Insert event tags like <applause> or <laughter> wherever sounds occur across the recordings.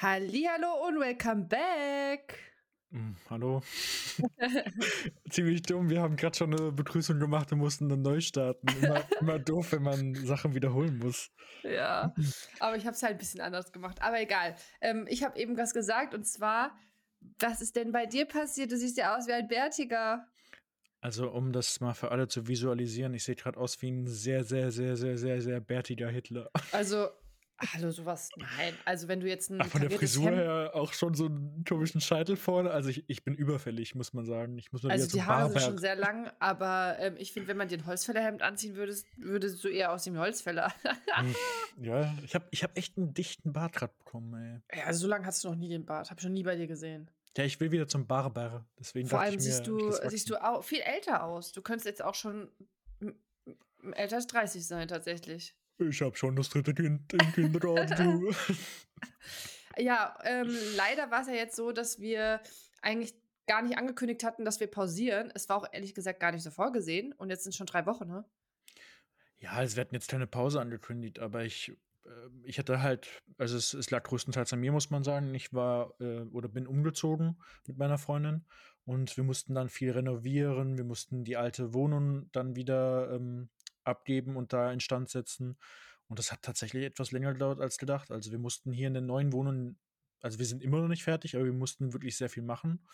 Hallihallo und welcome back. Hm, hallo. <laughs> <laughs> Ziemlich dumm. Wir haben gerade schon eine Begrüßung gemacht und mussten dann neu starten. Immer, <laughs> immer doof, wenn man Sachen wiederholen muss. Ja, aber ich habe es halt ein bisschen anders gemacht. Aber egal. Ähm, ich habe eben was gesagt und zwar, was ist denn bei dir passiert? Du siehst ja aus wie ein Bärtiger. Also, um das mal für alle zu visualisieren, ich sehe gerade aus wie ein sehr, sehr, sehr, sehr, sehr, sehr bärtiger Hitler. Also, hallo, sowas, nein. Also, wenn du jetzt ein. Ach, von der Frisur Hemd- her auch schon so einen komischen Scheitel vorne. Also, ich, ich bin überfällig, muss man sagen. Ich muss mal Also, wieder die Haare sind schon sehr lang, aber ähm, ich finde, wenn man dir ein Holzfällerhemd anziehen würdest, würdest du eher aus dem Holzfäller. Hm, <laughs> Ja, ich habe ich hab echt einen dichten Bart gerade bekommen, ey. ja, also, so lange hast du noch nie den Bart. Habe ich noch nie bei dir gesehen. Ja, ich will wieder zum Barber. Deswegen Vor allem ich mir, siehst du, siehst du auch viel älter aus. Du könntest jetzt auch schon älter als 30 sein, tatsächlich. Ich habe schon das dritte Kind im Kindergarten. <laughs> Ja, ähm, leider war es ja jetzt so, dass wir eigentlich gar nicht angekündigt hatten, dass wir pausieren. Es war auch ehrlich gesagt gar nicht so vorgesehen. Und jetzt sind schon drei Wochen, ne? Ja, also wir hatten jetzt keine Pause angekündigt, aber ich, äh, ich hatte halt, also es, es lag größtenteils an mir, muss man sagen. Ich war äh, oder bin umgezogen mit meiner Freundin und wir mussten dann viel renovieren. Wir mussten die alte Wohnung dann wieder ähm, abgeben und da instand setzen. Und das hat tatsächlich etwas länger gedauert als gedacht. Also wir mussten hier in der neuen Wohnung, also wir sind immer noch nicht fertig, aber wir mussten wirklich sehr viel machen.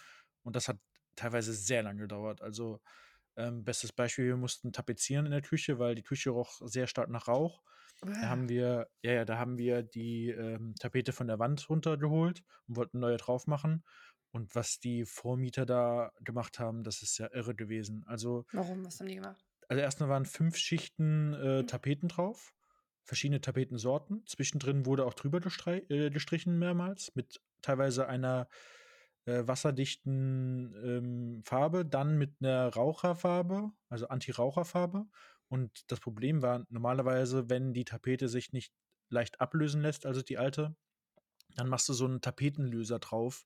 Und das hat teilweise sehr lange gedauert. Also ähm, bestes Beispiel, wir mussten tapezieren in der Küche, weil die Küche roch sehr stark nach Rauch. Da haben wir, ja, ja, da haben wir die ähm, Tapete von der Wand runtergeholt und wollten neue drauf machen. Und was die Vormieter da gemacht haben, das ist ja irre gewesen. Also, Warum? Was haben die gemacht? Also erstmal waren fünf Schichten äh, Tapeten drauf, verschiedene Tapetensorten. Zwischendrin wurde auch drüber äh, gestrichen mehrmals mit teilweise einer äh, wasserdichten ähm, Farbe, dann mit einer Raucherfarbe, also Anti-Raucherfarbe. Und das Problem war normalerweise, wenn die Tapete sich nicht leicht ablösen lässt, also die alte, dann machst du so einen Tapetenlöser drauf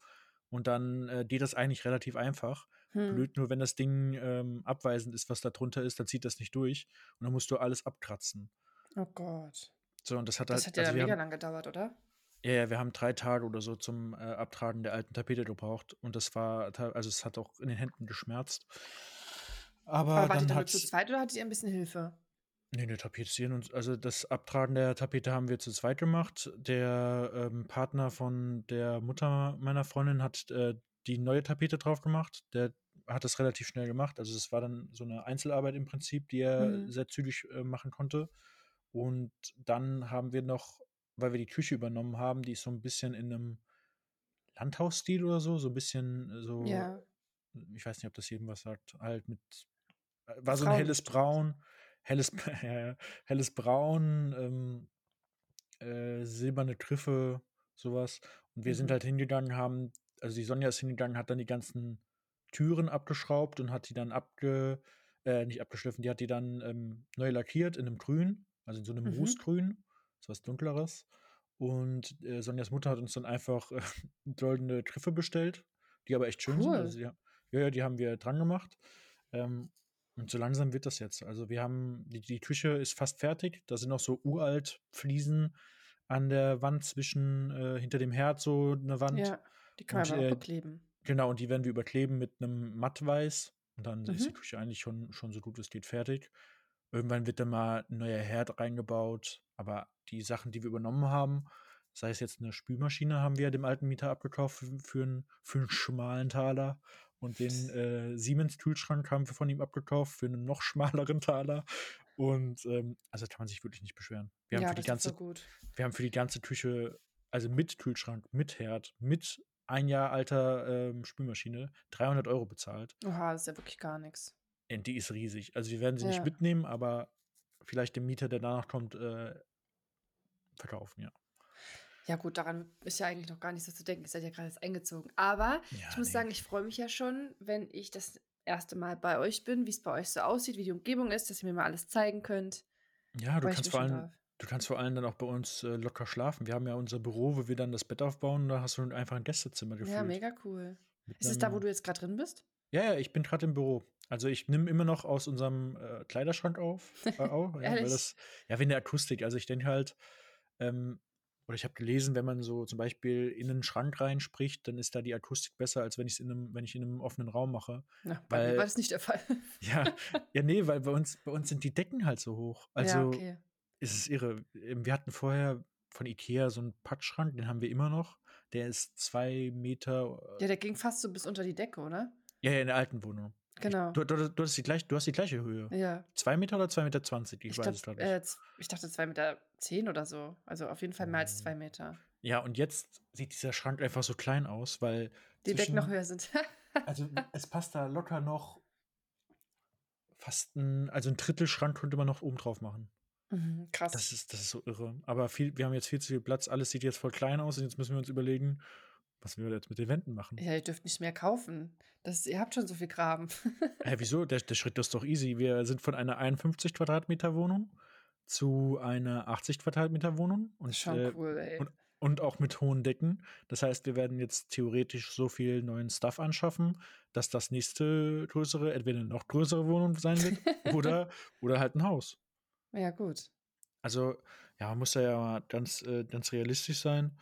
und dann äh, geht das eigentlich relativ einfach. Hm. Blöd nur, wenn das Ding ähm, abweisend ist, was da drunter ist, dann zieht das nicht durch und dann musst du alles abkratzen. Oh Gott. So, und das hat Das halt, hat ja also mega haben, lang gedauert, oder? ja, ja, wir haben drei Tage oder so zum äh, Abtragen der alten Tapete gebraucht und das war, also es hat auch in den Händen geschmerzt. Aber, Aber wart ihr dann hat zu zweit oder hattet ihr ein bisschen Hilfe? Nee, ne, Tapezieren und also das Abtragen der Tapete haben wir zu zweit gemacht. Der ähm, Partner von der Mutter meiner Freundin hat äh, die neue Tapete drauf gemacht. Der hat das relativ schnell gemacht. Also es war dann so eine Einzelarbeit im Prinzip, die er Mhm. sehr zügig äh, machen konnte. Und dann haben wir noch, weil wir die Küche übernommen haben, die ist so ein bisschen in einem Landhausstil oder so, so ein bisschen äh, so, Ja. ich weiß nicht, ob das jedem was sagt, halt mit, äh, war so ein Frauen helles. Braun, helles, <laughs> ja, helles Braun, ähm, äh, silberne Griffe, sowas. Und wir sind Mhm. halt hingegangen, haben, also die Sonja ist hingegangen, hat dann die ganzen Türen abgeschraubt und hat die dann abge, äh, nicht abgeschliffen, die hat die dann ähm, neu lackiert in einem Grün, also in so einem Mhm. Rußgrün, so was Dunkleres. Und äh, Sonjas Mutter hat uns dann einfach äh, <laughs> goldene Griffe bestellt, die aber echt schön sind. Also Cool. die, ja, ja, die haben wir dran gemacht. Ähm, und so langsam wird das jetzt. Also wir haben, die, die Küche ist fast fertig. Da sind noch so uralt Fliesen an der Wand zwischen, äh, hinter dem Herd so eine Wand. Ja, die kann Und auch äh, bekleben. genau, und die werden wir überkleben mit einem Mattweiß. Und dann ist die Mhm. Küche eigentlich schon, schon so gut es geht fertig. Irgendwann wird dann mal ein neuer Herd reingebaut. Aber die Sachen, die wir übernommen haben, sei es jetzt eine Spülmaschine, haben wir dem alten Mieter abgekauft für, für, einen, für einen schmalen Taler. Und den äh, Siemens-Kühlschrank haben wir von ihm abgekauft für einen noch <laughs> schmaleren Taler. Und ähm, also kann man sich wirklich nicht beschweren. Wir haben Ja, für die ganze so wir haben für die ganze Küche, also mit Kühlschrank, mit Herd, mit ein Jahr alter ähm, Spülmaschine, 300 Euro bezahlt. Oha, das ist ja wirklich gar nichts. Und die ist riesig. Also wir werden sie nicht Ja. mitnehmen, aber vielleicht dem Mieter, der danach kommt, äh, verkaufen, ja. Ja, gut, daran ist ja eigentlich noch gar nicht so zu denken. Ihr seid ja gerade erst eingezogen. Aber Ja, ich muss nee. sagen, ich freue mich ja schon, wenn ich das erste Mal bei euch bin, wie es bei euch so aussieht, wie die Umgebung ist, dass ihr mir mal alles zeigen könnt. Ja, du kannst vor allem, drauf. Du kannst vor allem dann auch bei uns äh, locker schlafen. Wir haben ja unser Büro, wo wir dann das Bett aufbauen, da hast du einfach ein Gästezimmer Ja, gefühlt. mega cool. Mit Ist es da, wo einem- du jetzt gerade drin bist? Ja, ja, ich bin gerade im Büro. Also ich nehme immer noch aus unserem äh, Kleiderschrank auf, äh, <laughs> auf ja, weil das, ja, wegen der Akustik. Also ich denke halt, ähm, oder ich habe gelesen, wenn man so zum Beispiel in einen Schrank reinspricht, dann ist da die Akustik besser, als wenn ich's in 'nem wenn ich in einem offenen Raum mache. Na, bei mir war Weil das nicht der Fall. ja, <laughs> ja, ne, weil bei uns bei uns sind die Decken halt so hoch. Ja, Also, okay. Es ist irre. Ähm, wir hatten vorher von IKEA so einen Pappschrank, den haben wir immer noch. Der ist 2 Meter. Ja, äh der ging fast so bis unter die Decke, oder? ja, ja, in der alten Wohnung. Ich Genau. du du du hast die gleich du hast die gleiche Höhe. Ja. 2 Meter oder 2,20 m? Ich Ich weiß glaube, es grad nicht. äh, ich dachte 2,10 m oder so. Also, auf jeden Fall mehr als Hm. 2 Meter. Ja, und jetzt sieht dieser Schrank einfach so klein aus, weil Die Decken noch höher sind. <laughs> also, es passt da locker noch fast 'n also 'n Drittel-Schrank könnte man noch oben drauf machen. Mhm, krass. Das ist das ist so irre. Aber viel wir haben jetzt viel zu viel Platz. Alles sieht jetzt voll klein aus und jetzt müssen wir uns überlegen, was wir jetzt mit den Wänden machen. Ja, ihr dürft nicht mehr kaufen. Das ihr habt schon so viel Kram. <laughs> Hä, wieso? Der der Schritt ist doch easy. Wir sind von einer 51 Quadratmeter Wohnung zu einer 80 Quadratmeter Wohnung und, Schon äh, cool, ey. und und auch mit hohen Decken. Das heißt, wir werden jetzt theoretisch so viel neuen Stuff anschaffen, dass das nächste größere entweder 'ne noch größere Wohnung sein wird <laughs> oder oder halt 'n Haus. Ja, gut. Also, ja, man muss da ja mal ganz äh, ganz realistisch sein.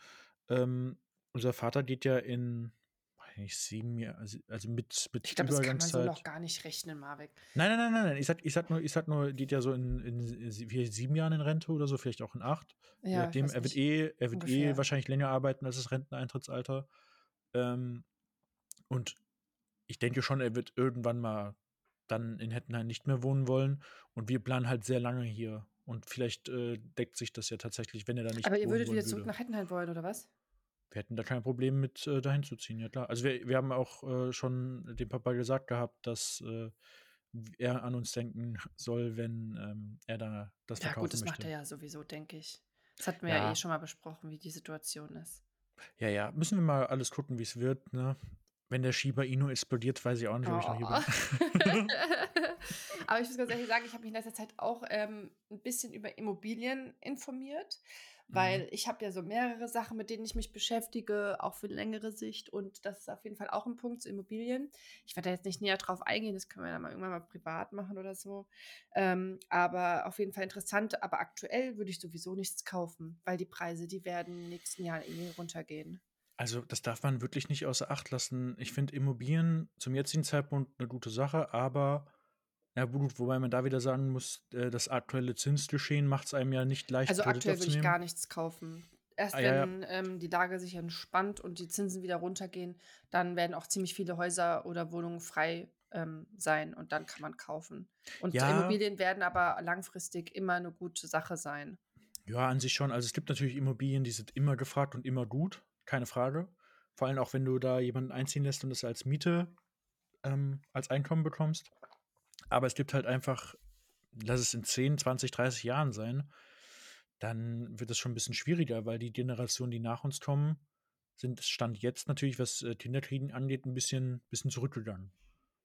Ähm, unser Vater geht ja in, weiß nicht, 7 Jahr also also mit mit Ich glaube, das kann man so noch gar nicht rechnen, Marek. Nein, nein, nein, nein, nein. Ich sage ich sage nur ich sage nur, geht ja so in in in si vielleicht 7 Jahren in Rente oder so, vielleicht auch in 8. Je Ja, nachdem. weiß Er wird eh er wird eh Ungefähr. wahrscheinlich länger arbeiten als das Renteneintrittsalter. Ähm, und ich denke schon, er wird irgendwann mal dann in Hettenheim nicht mehr wohnen wollen. Und wir planen halt sehr lange hier. Und vielleicht, äh, deckt sich das ja tatsächlich, wenn er da nicht Aber ihr würdet wieder zurück würde. nach Hettenheim wollen, oder was? Wir hätten da kein Problem mit, äh, dahin zu ziehen, ja klar. Also, wir wir haben auch, äh, schon dem Papa gesagt gehabt, dass, äh, er an uns denken soll, wenn, ähm, er da das Ja gut, verkaufen das macht er möchte. ja sowieso, denke ich. Das hatten wir ja eh Ja. schon mal besprochen, wie die Situation ist. Ja, ja, müssen wir mal alles gucken, wie's wird, ne? Wenn der Shiba Inu explodiert, weiß ich auch nicht, ob ich noch hier Oh. bin. <laughs> <laughs> Aber ich muss ganz ehrlich sagen, ich habe mich in letzter Zeit auch ähm, ein bisschen über Immobilien informiert, Mhm. weil ich habe ja so mehrere Sachen, mit denen ich mich beschäftige, auch für längere Sicht. Und das ist auf jeden Fall auch ein Punkt zu Immobilien. Ich werde da jetzt nicht näher drauf eingehen, das können wir dann mal irgendwann mal privat machen oder so. Ähm, aber auf jeden Fall interessant. Aber aktuell würde ich sowieso nichts kaufen, weil die Preise, die werden in den nächsten Jahren eh runtergehen. Also, das darf man wirklich nicht außer Acht lassen. Ich finde Immobilien zum jetzigen Zeitpunkt 'ne gute Sache, aber ja gut, wobei man da wieder sagen muss, äh, das aktuelle Zinsgeschehen macht's einem ja nicht leicht, Also Kredit aktuell würde ich gar nichts kaufen. Erst Ah, ja, ja. wenn ähm, die Lage sich entspannt und die Zinsen wieder runtergehen, dann werden auch ziemlich viele Häuser oder Wohnungen frei ähm, sein und dann kann man kaufen. Und Ja. Immobilien werden aber langfristig immer eine gute Sache sein. Ja, an sich schon. Also, es gibt natürlich Immobilien, die sind immer gefragt und immer gut, keine Frage. Vor allem auch, wenn du da jemanden einziehen lässt und das als Miete, ähm, als Einkommen bekommst. Aber es gibt halt einfach lass es in 10, 20, 30 Jahren sein, dann wird es schon 'n bisschen schwieriger, weil die Generationen, die nach uns kommen, sind Stand jetzt natürlich, was, äh, Kinderkriegen angeht, 'n bisschen bisschen zurückgegangen.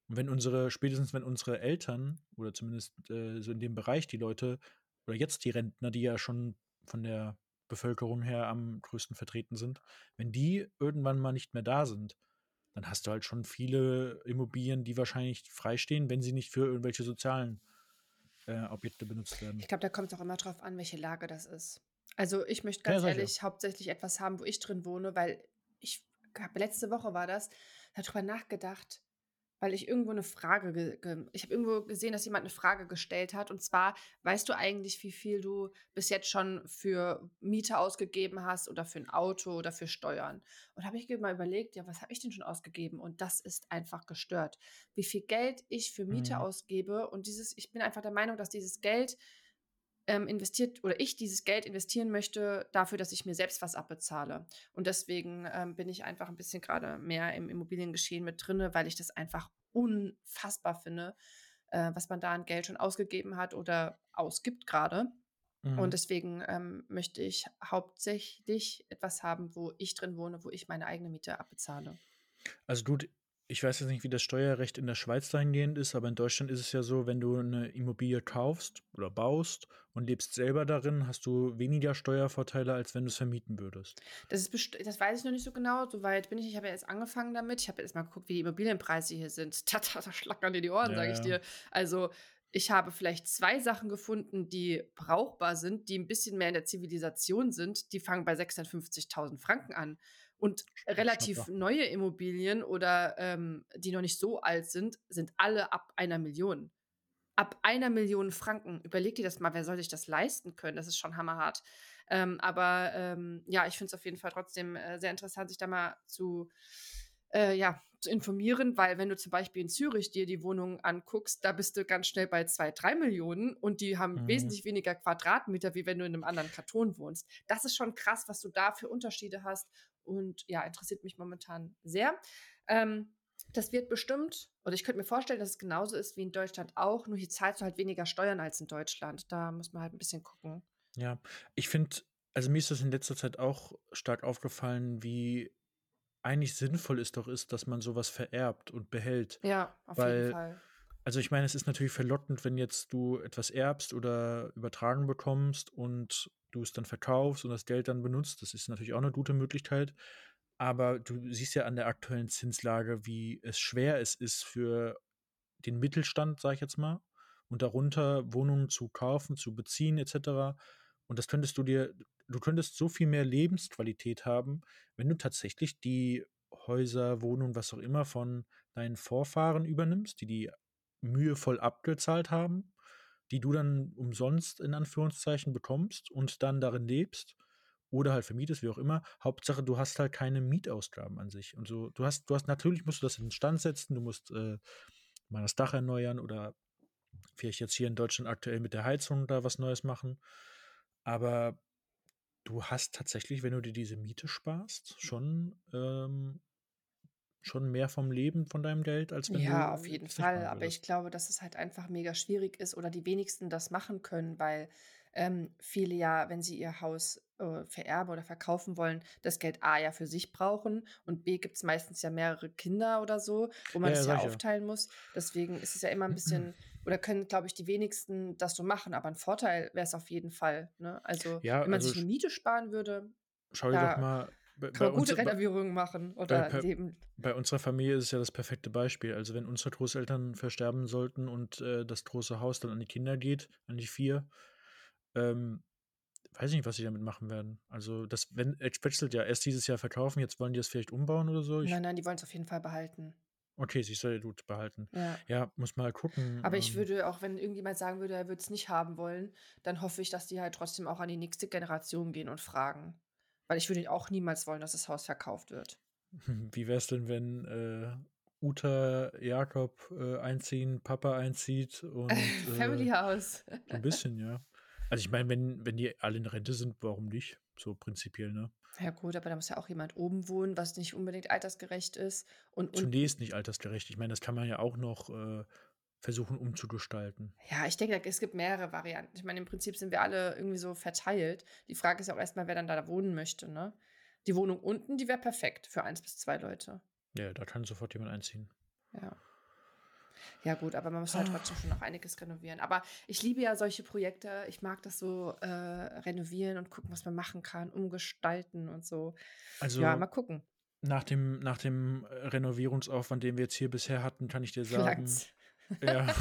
Und wenn unsere spätestens wenn unsere Eltern oder zumindest, äh, so in dem Bereich die Leute oder jetzt die Rentner, die ja schon von der Bevölkerung her am größten vertreten sind, wenn die irgendwann mal nicht mehr da sind, dann hast du halt schon viele Immobilien, die wahrscheinlich freistehen, wenn sie nicht für irgendwelche sozialen, äh, Objekte benutzt werden. Ich glaube, da kommt es auch immer drauf an, welche Lage das ist. Also ich möchte ganz ja. ehrlich hauptsächlich etwas haben, wo ich drin wohne, weil ich habe letzte Woche war das, darüber nachgedacht, weil ich irgendwo eine Frage ge ge ich habe irgendwo gesehen, dass jemand eine Frage gestellt hat und zwar: „Weißt du eigentlich, wie viel du bis jetzt schon für Miete ausgegeben hast oder für ein Auto oder für Steuern?“ Und habe ich mir mal überlegt: „Ja, was habe ich denn schon ausgegeben?“ Und das ist einfach gestört, wie viel Geld ich für Miete Mhm. ausgebe und dieses ich bin einfach der Meinung, dass dieses Geld, ähm, investiert oder ich dieses Geld investieren möchte dafür, dass ich mir selbst was abbezahle. Und deswegen, ähm, bin ich einfach ein bisschen gerade mehr im Immobiliengeschehen mit drinne, weil ich das einfach unfassbar finde, äh, was man da an Geld schon ausgegeben hat oder ausgibt gerade. Mhm. Und deswegen, ähm, möchte ich hauptsächlich etwas haben, wo ich drin wohne, wo ich meine eigene Miete abbezahle. Also gut, ich weiß jetzt nicht, wie das Steuerrecht in der Schweiz dahingehend ist, aber in Deutschland ist es ja so, wenn du eine Immobilie kaufst oder baust und lebst selber darin, hast du weniger Steuervorteile, als wenn du's vermieten würdest. Das ist das weiß ich noch nicht so genau, so weit bin ich. Ich habe ja erst angefangen damit. Ich habe erst mal geguckt, wie die Immobilienpreise hier sind. <laughs> Da da schlackern dir die Ohren, Ja, sage ich dir. Also, ich habe vielleicht zwei Sachen gefunden, die brauchbar sind, die ein bisschen mehr in der Zivilisation sind. Die fangen bei 650.000 Franken an. Und relativ neue Immobilien oder ähm, die noch nicht so alt sind, sind alle ab einer Million. Ab einer Million Franken. Überleg dir das mal, wer soll sich das leisten können? Das ist schon hammerhart. Ähm, aber ähm, ja, ich finde es auf jeden Fall trotzdem äh, sehr interessant, sich da mal zu, äh, ja, zu informieren, weil wenn du zum Beispiel in Zürich dir die Wohnungen anguckst, da bist du ganz schnell bei zwei, drei Millionen und die haben Mhm. wesentlich weniger Quadratmeter, wie wenn du in einem anderen Kanton wohnst. Das ist schon krass, was du da für Unterschiede hast und ja, interessiert mich momentan sehr. Ähm, das wird bestimmt, oder ich könnte mir vorstellen, dass es genauso ist wie in Deutschland auch, nur hier zahlst du halt weniger Steuern als in Deutschland. Da muss man halt ein bisschen gucken. Ja, ich finde, also mir ist das in letzter Zeit auch stark aufgefallen, wie eigentlich sinnvoll es doch ist, dass man sowas vererbt und behält. Ja, auf jeden Weil, Fall. also ich meine, es ist natürlich verlockend, wenn jetzt du etwas erbst oder übertragen bekommst und du es dann verkaufst und das Geld dann benutzt. Das ist natürlich auch eine gute Möglichkeit. Aber du siehst ja an der aktuellen Zinslage, wie es schwer es ist für den Mittelstand, sag ich jetzt mal, und darunter Wohnungen zu kaufen, zu beziehen, etc. Und das könntest du dir, du könntest so viel mehr Lebensqualität haben, wenn du tatsächlich die Häuser, Wohnungen, was auch immer von deinen Vorfahren übernimmst, die die mühevoll abgezahlt haben, die du dann umsonst in Anführungszeichen bekommst und dann darin lebst oder halt vermietest, wie auch immer. Hauptsache, du hast halt keine Mietausgaben an sich. Und so, du hast, du hast, natürlich musst du das in Stand setzen, du musst äh, mal das Dach erneuern oder vielleicht jetzt hier in Deutschland aktuell mit der Heizung da was Neues machen. Aber du hast tatsächlich, wenn du dir diese Miete sparst, schon, ähm, schon mehr vom Leben von deinem Geld, als wenn Ja, du auf jeden Fall. Aber ich glaube, dass es halt einfach mega schwierig ist oder die wenigsten das machen können, weil ähm, viele ja, wenn sie ihr Haus äh, vererben oder verkaufen wollen, das Geld A ja für sich brauchen und B gibt es meistens ja mehrere Kinder oder so, wo man Ja, ja, das ja aufteilen muss. Deswegen ist es ja immer ein bisschen, <clears throat> oder können, glaube ich, die wenigsten das so machen. Aber ein Vorteil wäre es auf jeden Fall. Ne? Also, Ja, wenn man also sich eine Miete sparen würde, schau dir doch mal, bei, kann bei man gute bei, Renovierungen machen bei, oder bei, leben. bei unserer Familie ist es ja das perfekte Beispiel. Also wenn unsere Großeltern versterben sollten und äh, das große Haus dann an die Kinder geht, an die vier, ähm, weiß ich nicht, was sie damit machen werden. Also das, wenn, wechselt ja erst dieses Jahr verkaufen, jetzt wollen die das vielleicht umbauen oder so. Ich, Nein, nein, die wollen es auf jeden Fall behalten. okay, sie soll ja gut behalten. Ja. Ja, muss mal gucken. Aber ich Ähm, würde, auch wenn irgendjemand sagen würde, er würde es nicht haben wollen, dann hoffe ich, dass die halt trotzdem auch an die nächste Generation gehen und fragen. Weil ich würde auch niemals wollen, dass das Haus verkauft wird. <laughs> wie wär's denn, wenn äh, Uta, Jakob äh, einziehen, Papa einzieht und <laughs> Family äh, House. so ein bisschen, ja. Also ich meine, wenn, wenn die alle in Rente sind, warum nicht? So prinzipiell, ne? Ja gut, aber da muss ja auch jemand oben wohnen, was nicht unbedingt altersgerecht ist. Und unten, Zunächst nicht altersgerecht. Ich meine, das kann man ja auch noch äh, versuchen umzugestalten. ja, ich denke, es gibt mehrere Varianten. Ich meine, im Prinzip sind wir alle irgendwie so verteilt. Die Frage ist auch erstmal, wer dann da wohnen möchte, ne? Die Wohnung unten, die wäre perfekt für eins bis zwei Leute. Ja, da kann sofort jemand einziehen. Ja. Ja, gut, aber man muss halt trotzdem schon noch einiges renovieren. Aber ich liebe ja solche Projekte. Ich mag das so äh, renovieren und gucken, was man machen kann, umgestalten und so. Ja, mal Also gucken. nach dem, nach dem Renovierungsaufwand, den wir jetzt hier bisher hatten, kann ich dir <laughs> sagen, Langt's. <laughs> ja, Also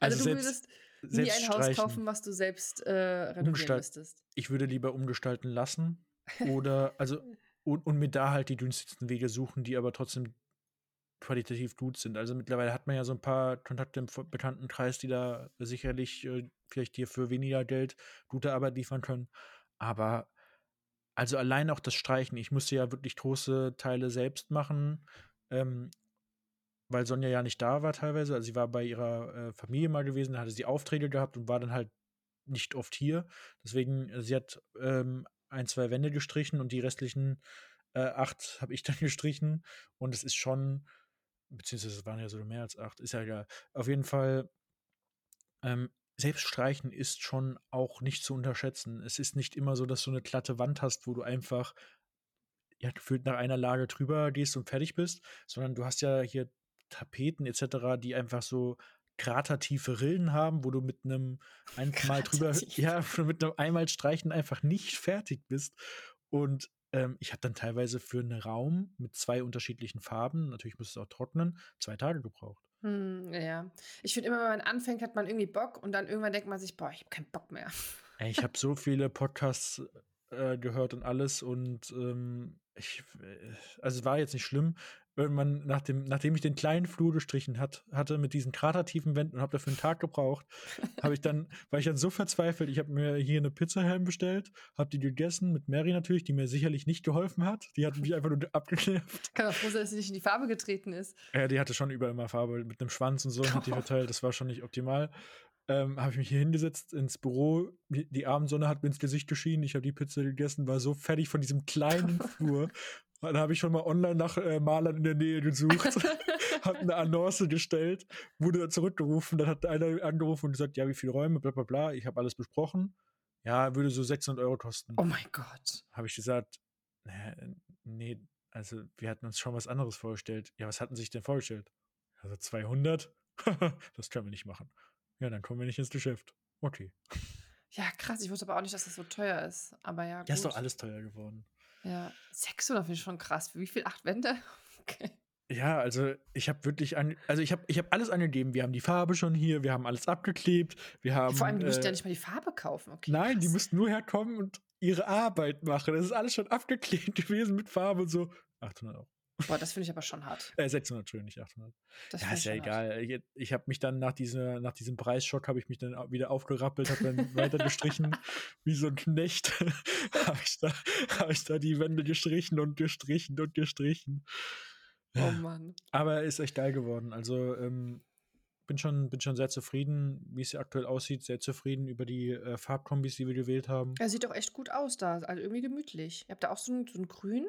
also du selbst, würdest nie ein Haus kaufen, was du selbst äh, renovieren umgestalten. müsstest. Ich würde lieber umgestalten lassen <laughs> oder, also, und, und mir da halt die günstigsten Wege suchen, die aber trotzdem qualitativ gut sind. Also mittlerweile hat man ja so ein paar Kontakte im Ver- Bekanntenkreis, die da sicherlich äh, vielleicht dir für weniger Geld gute Arbeit liefern können. Aber also allein auch das Streichen, ich musste ja wirklich große Teile selbst machen, ähm, weil Sonja ja nicht da war teilweise. Also sie war bei ihrer äh, Familie mal gewesen, da hatte sie Aufträge gehabt und war dann halt nicht oft hier. Deswegen, äh, sie hat ähm, ein, zwei Wände gestrichen und die restlichen äh, acht <laughs> habe ich dann gestrichen. Und es ist schon, beziehungsweise es waren ja sogar mehr als acht, ist ja egal. Auf jeden Fall, ähm, selbst streichen ist schon auch nicht zu unterschätzen. Es ist nicht immer so, dass du eine glatte Wand hast, wo du einfach ja, gefühlt nach einer Lage drüber gehst und fertig bist, sondern du hast ja hier Tapeten etc., die einfach so kratertiefe Rillen haben, wo du mit einem einmal <laughs> drüber, ja, <laughs> mit einem einmal streichen einfach nicht fertig bist. Und ähm, ich habe dann teilweise für einen Raum mit zwei unterschiedlichen Farben, natürlich muss es auch trocknen, zwei Tage gebraucht. Hm, ja, ja. Ich finde immer, wenn man anfängt, hat man irgendwie Bock und dann irgendwann denkt man sich, boah, ich habe keinen Bock mehr. Ey, ich habe so viele Podcasts äh, gehört und alles und ähm, ich, äh, also es war jetzt nicht schlimm. Irgendwann, nach dem, nachdem ich den kleinen Flur gestrichen hat, hatte mit diesen kratertiefen Wänden und habe dafür einen Tag gebraucht, habe ich dann, <laughs> war ich dann so verzweifelt, ich habe mir hier eine Pizzahelm bestellt, habe die gegessen mit Mary natürlich, die mir sicherlich nicht geholfen hat. Die hat mich einfach nur abgeknirft. Kann auch froh sein, dass sie nicht in die Farbe getreten ist. Ja, die hatte schon überall immer Farbe mit einem Schwanz und so, <laughs> hat die verteilt. Das war schon nicht optimal ähm, habe ich mich hier hingesetzt ins Büro. Die Abendsonne hat mir ins Gesicht geschienen. Ich habe die Pizza gegessen, war so fertig von diesem kleinen <laughs> Flur. Dann habe ich schon mal online nach äh, Malern in der Nähe gesucht, <laughs> habe eine Annonce gestellt, wurde dann zurückgerufen. Dann hat einer angerufen und gesagt: Ja, wie viele Räume, bla bla bla. Ich habe alles besprochen. Ja, würde so 600 Euro kosten. Oh mein Gott. Habe ich gesagt: Nee, nee, also wir hatten uns schon was anderes vorgestellt. Ja, was hatten Sie sich denn vorgestellt? Also 200? <laughs> das können wir nicht machen. Ja, dann kommen wir nicht ins Geschäft. Okay. Ja, krass. Ich wusste aber auch nicht, dass das so teuer ist. Aber ja, gut. Ja, ist doch alles teuer geworden. Ja, 600 finde ich schon krass. Wie viel? Acht Wände? <laughs> Okay. Ja, also ich habe wirklich, an, also ich habe ich hab alles angegeben. Wir haben die Farbe schon hier, wir haben alles abgeklebt, wir haben. Vor allem, die äh, müssten ja nicht mal die Farbe kaufen. Okay, nein, krass. die müssten nur herkommen und ihre Arbeit machen. Das ist alles schon abgeklebt <laughs> gewesen mit Farbe und so. 800 Euro. Boah, das finde ich aber schon hart. <laughs> Äh, 600, Entschuldigung, nicht 800. Das ja, ist ja egal. Hart. Ich, ich habe mich dann nach, dieser, nach diesem Preisschock, habe ich mich dann wieder aufgerappelt, habe dann weiter gestrichen, <laughs> wie so ein Knecht. <laughs> habe ich, da, hab ich da die Wände gestrichen und gestrichen und gestrichen. Oh Mann. Aber ist echt geil geworden. Also, ähm, bin schon, bin schon sehr zufrieden, wie es hier aktuell aussieht. Sehr zufrieden über die äh, Farbkombis, die wir gewählt haben. Er sieht doch echt gut aus da. Also irgendwie gemütlich. Ihr habt da auch so ein, so ein Grün.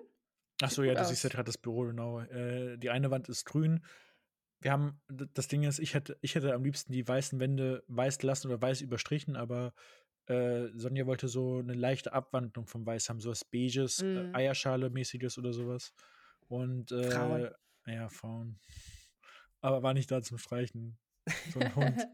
Ach so, ja, du siehst ja gerade das Büro, genau. Äh, die eine Wand ist grün. Wir haben, das Ding ist, ich hätte, ich hätte am liebsten die weißen Wände weiß gelassen oder weiß überstrichen, aber äh, Sonja wollte so eine leichte Abwandlung vom Weiß haben, so was Beiges, mm. äh, Eierschale-mäßiges oder sowas. Und äh, Frauen. ja, Frauen. Aber war nicht da zum Streichen. So ein Hund.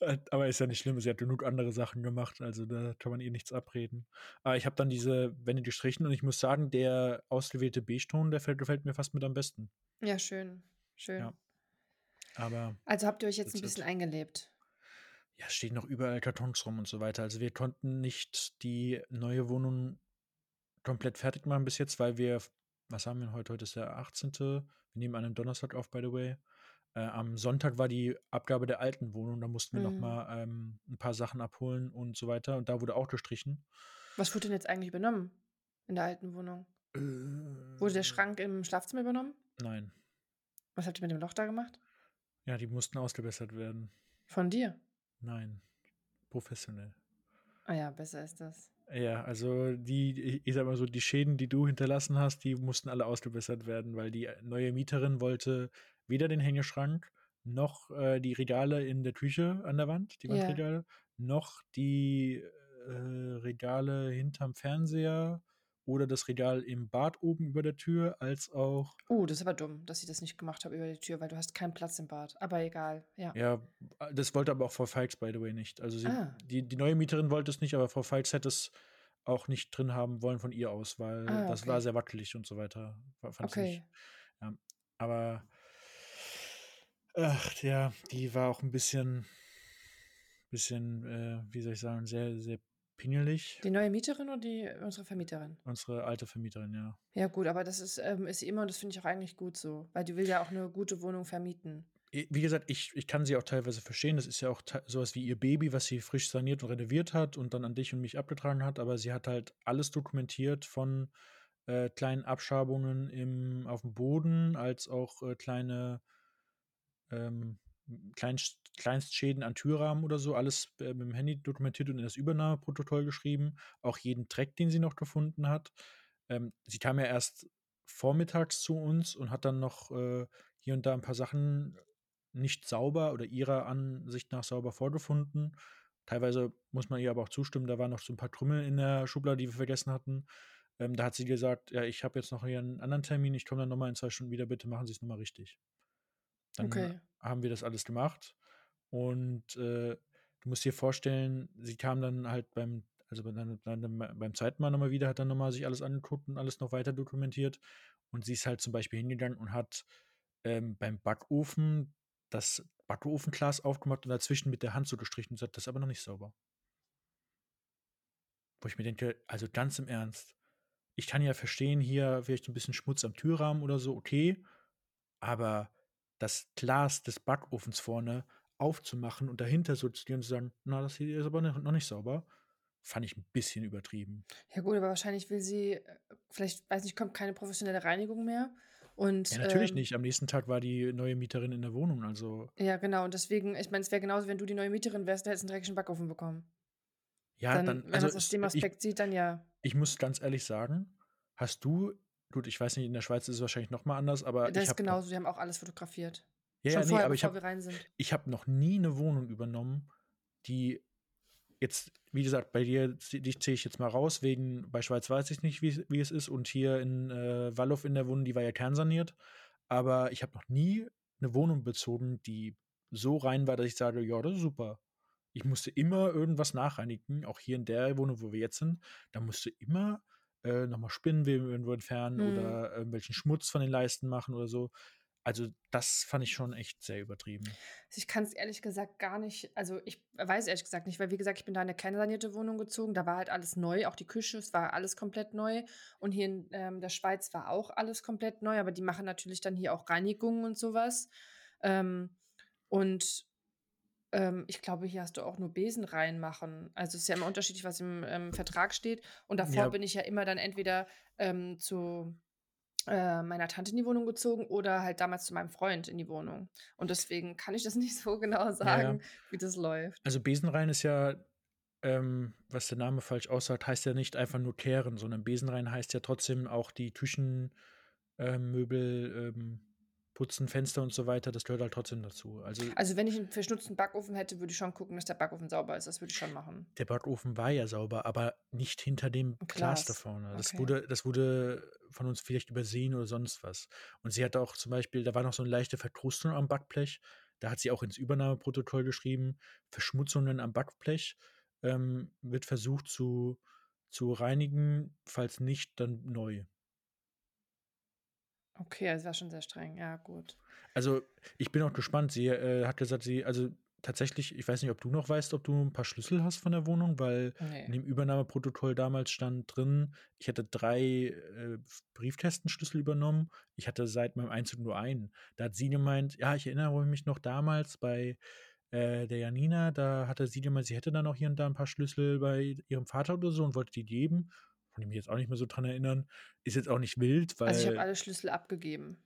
<laughs> Aber ist ja nicht schlimm, sie hat genug andere Sachen gemacht, also da kann man ihr nichts abreden. Aber ich habe dann diese Wände gestrichen und ich muss sagen, der ausgewählte Beige-Ton, der gefällt mir fast mit am besten. Ja, schön. Schön. Ja. Aber. Also habt ihr euch jetzt ein bisschen eingelebt? Ja, es stehen noch überall Kartons rum und so weiter. Also wir konnten nicht die neue Wohnung komplett fertig machen bis jetzt, weil wir, was haben wir heute? Heute ist der 18. Wir nehmen an einem Donnerstag auf, by the way. Äh, am Sonntag war die Abgabe der alten Wohnung, da mussten wir mhm. noch mal ähm, ein paar Sachen abholen und so weiter. Und da wurde auch gestrichen. Was wurde denn jetzt eigentlich übernommen in der alten Wohnung? Äh, wurde der Schrank im Schlafzimmer übernommen? Nein. Was habt ihr mit dem Loch da gemacht? Ja, die mussten ausgebessert werden. Von dir? Nein. Professionell. Ah ja, besser ist das. Ja, also die, ich sag mal so, die Schäden, die du hinterlassen hast, die mussten alle ausgebessert werden, weil die neue Mieterin wollte weder den Hängeschrank noch äh, die Regale in der Küche an der Wand, die Wandregale, ja. noch die äh, Regale hinterm Fernseher oder das Regal im Bad oben über der Tür, als auch. Oh, das ist aber dumm, dass ich das nicht gemacht habe über die Tür, weil du hast keinen Platz im Bad. Aber egal, ja. Ja, das wollte aber auch Frau Falks, by the way, nicht. Also sie, ah. die, die neue Mieterin wollte es nicht, aber Frau Falks hätte es auch nicht drin haben wollen von ihr aus, weil ah, okay. das war sehr wackelig und so weiter. Fand okay. Ja, aber Ach ja, die war auch ein bisschen, bisschen, äh, wie soll ich sagen, sehr, sehr pingelig. Die neue Mieterin oder die, unsere Vermieterin? Unsere alte Vermieterin, ja. Ja, gut, aber das ist, ähm, ist sie immer und das finde ich auch eigentlich gut so, weil die will ja auch eine gute Wohnung vermieten. Wie gesagt, ich, ich kann sie auch teilweise verstehen. Das ist ja auch sowas wie ihr Baby, was sie frisch saniert und renoviert hat und dann an dich und mich abgetragen hat. Aber sie hat halt alles dokumentiert von äh, kleinen Abschabungen im, auf dem Boden als auch äh, kleine ähm, Kleinst, Kleinstschäden an Türrahmen oder so, alles äh, mit dem Handy dokumentiert und in das Übernahmeprotokoll geschrieben. Auch jeden Track, den sie noch gefunden hat. Ähm, sie kam ja erst vormittags zu uns und hat dann noch äh, hier und da ein paar Sachen nicht sauber oder ihrer Ansicht nach sauber vorgefunden. Teilweise muss man ihr aber auch zustimmen, da waren noch so ein paar Trümmel in der Schublade, die wir vergessen hatten. Ähm, da hat sie gesagt, ja, ich habe jetzt noch hier einen anderen Termin, ich komme dann nochmal in zwei Stunden wieder, bitte machen Sie es nochmal richtig. Dann okay. haben wir das alles gemacht. Und äh, du musst dir vorstellen, sie kam dann halt beim, Also dann, beim zweiten Mal nochmal wieder, hat dann nochmal sich alles angeguckt und alles noch weiter dokumentiert. Und sie ist halt zum Beispiel hingegangen und hat ähm, beim Backofen das Backofenglas aufgemacht und dazwischen mit der Hand so gestrichen und sagt, das ist aber noch nicht sauber. Wo ich mir denke, also ganz im Ernst, ich kann ja verstehen, hier vielleicht ein bisschen Schmutz am Türrahmen oder so, okay, aber das Glas des Backofens vorne aufzumachen und dahinter so zu stehen und zu sagen, na, das hier ist aber noch nicht sauber, fand ich ein bisschen übertrieben. Ja gut, aber wahrscheinlich will sie, äh, vielleicht, weiß nicht, kommt keine professionelle Reinigung mehr. Und, ja, natürlich ähm, nicht. Am nächsten Tag war die neue Mieterin in der Wohnung, also. Ja, genau. Und deswegen, ich meine, es wäre genauso, wenn du die neue Mieterin wärst, da hättest du einen dreckigen Backofen bekommen. Ja, dann, dann wenn also man es aus dem Aspekt ich, sieht, dann ja. Ich muss ganz ehrlich sagen, hast du, gut, ich weiß nicht, in der Schweiz ist es wahrscheinlich nochmal anders, aber. Das ist genauso, die haben auch alles fotografiert. Ja, Schon ja, vorher, nee, aber ich habe ich habe noch nie eine Wohnung übernommen, die jetzt, wie gesagt, bei dir, dich zähle ich jetzt mal raus, wegen, bei Schweiz weiß ich nicht, wie, wie es ist, und hier in äh, Wallow in der Wohnung, die war ja kernsaniert, aber ich habe noch nie eine Wohnung bezogen, die so rein war, dass ich sage, ja, das ist super. Ich musste immer irgendwas nachreinigen, auch hier in der Wohnung, wo wir jetzt sind, da musste immer äh, nochmal Spinnenweben irgendwo entfernen mhm. oder irgendwelchen Schmutz von den Leisten machen oder so. Also, das fand ich schon echt sehr übertrieben. Also, ich kann es ehrlich gesagt gar nicht also, ich weiß ehrlich gesagt nicht, weil wie gesagt, ich bin da in 'ne keine sanierte Wohnung gezogen, da war halt alles neu, auch die Küche, es war alles komplett neu. Und hier in, ähm, der Schweiz war auch alles komplett neu, aber die machen natürlich dann hier auch Reinigungen und sowas. Ähm, und, ähm, ich glaube, hier hast du auch nur Besen reinmachen. Also, es ist ja immer unterschiedlich, was im, ähm, Vertrag steht. Und davor Ja. bin ich ja immer dann entweder, ähm, zu äh, meiner Tante in die Wohnung gezogen oder halt damals zu meinem Freund in die Wohnung. Und deswegen kann ich das <laughs> nicht so genau sagen, ja. wie das läuft. Also Besenrein ist ja, ähm, was der Name falsch aussagt, heißt ja nicht einfach nur kehren, sondern Besenrein heißt ja trotzdem auch die Küchenmöbel ähm, ähm, Putzen, Fenster und so weiter, das gehört halt trotzdem dazu. Also, also wenn ich einen verschmutzten Backofen hätte, würde ich schon gucken, dass der Backofen sauber ist. Das würde ich schon machen. Der Backofen war ja sauber, aber nicht hinter dem Glas, Glas da vorne. Das, okay. wurde, das wurde von uns vielleicht übersehen oder sonst was. Und sie hat auch zum Beispiel, da war noch so eine leichte Verkrustung am Backblech. Da hat sie auch ins Übernahmeprotokoll geschrieben, Verschmutzungen am Backblech ähm, wird versucht zu, zu reinigen, falls nicht, dann neu. Okay, also war schon sehr streng, ja, gut. Also, ich bin auch gespannt. Sie äh, hat gesagt, sie, also tatsächlich, ich weiß nicht, ob du noch weißt, ob du ein paar Schlüssel hast von der Wohnung, weil nee. in dem Übernahmeprotokoll damals stand drin, ich hätte drei äh, Briefkästenschlüssel übernommen. Ich hatte seit meinem Einzug nur einen. Da hat sie gemeint, ja, ich erinnere mich noch damals bei äh, der Janina, da hatte sie gemeint, sie hätte dann auch hier und da ein paar Schlüssel bei ihrem Vater oder so und wollte die geben kann ich mich jetzt auch nicht mehr so dran erinnern. Ist jetzt auch nicht wild, weil. Also ich habe alle Schlüssel abgegeben.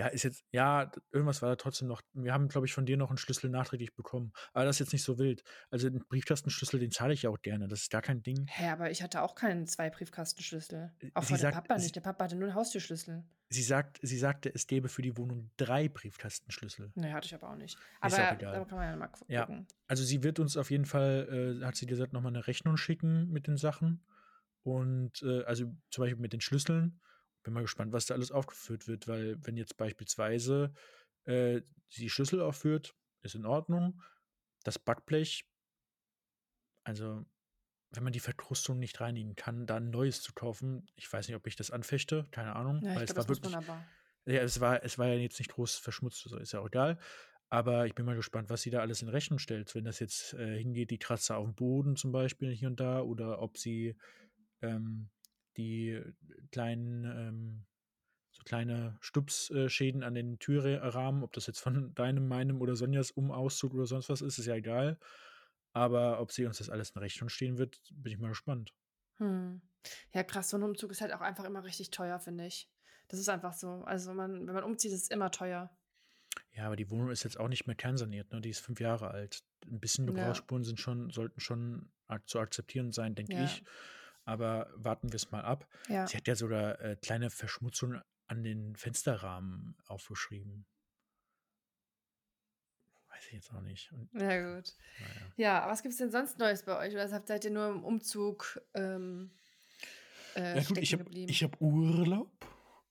Ja, ist jetzt, ja, irgendwas war da trotzdem noch. Wir haben, glaube ich, von dir noch einen Schlüssel nachträglich bekommen. Aber das ist jetzt nicht so wild. Also den Briefkastenschlüssel, den zahle ich ja auch gerne. Das ist gar kein Ding. Hä, aber ich hatte auch keinen zwei Briefkastenschlüssel. Äh, auch sie von sagt, Papa nicht. Der Papa hatte nur einen Haustürschlüssel. Sie sagt, sie sagte, es gäbe für die Wohnung drei Briefkastenschlüssel. Nee, hatte ich aber auch nicht. Aber auch da kann man ja mal gucken. Ja. Also sie wird uns auf jeden Fall, äh, hat sie gesagt, nochmal eine Rechnung schicken mit den Sachen. Und äh, also zum Beispiel mit den Schlüsseln. Bin mal gespannt, was da alles aufgeführt wird, weil wenn jetzt beispielsweise äh, die Schlüssel aufführt, ist in Ordnung. Das Backblech, also wenn man die Verkrustung nicht reinigen kann, da ein neues zu kaufen, ich weiß nicht, ob ich das anfechte, keine Ahnung. Ja, weil es glaub, war wirklich, ja, es war, es war ja jetzt nicht groß verschmutzt, so ist ja auch egal. Aber ich bin mal gespannt, was sie da alles in Rechnung stellt. Wenn das jetzt äh, hingeht, die Kratzer auf dem Boden zum Beispiel hier und da, oder ob sie ähm, die kleinen, ähm, so kleine Stupsschäden an den Türrahmen, ob das jetzt von <laughs> deinem, meinem oder Sonjas Umauszug oder sonst was ist, ist ja egal. Aber ob sie uns das alles in Rechnung stehen wird, bin ich mal gespannt. Hm. Ja, krass, so ein Umzug ist halt auch einfach immer richtig teuer, finde ich. Das ist einfach so. Also man, wenn man umzieht, ist es immer teuer. Ja, aber die Wohnung ist jetzt auch nicht mehr kernsaniert, ne? Die ist fünf Jahre alt. Ein bisschen Gebrauchsspuren ja. sind schon, sollten schon zu akzeptieren sein, denke ja. ich aber warten wir es mal ab. Ja. Sie hat ja sogar äh, kleine Verschmutzungen an den Fensterrahmen aufgeschrieben. Weiß ich jetzt auch nicht. Und, ja, gut. Naja. Ja, was gibt es denn sonst Neues bei euch? Oder seid ihr nur im Umzug ähm, äh, ja, gut, ich habe hab Urlaub.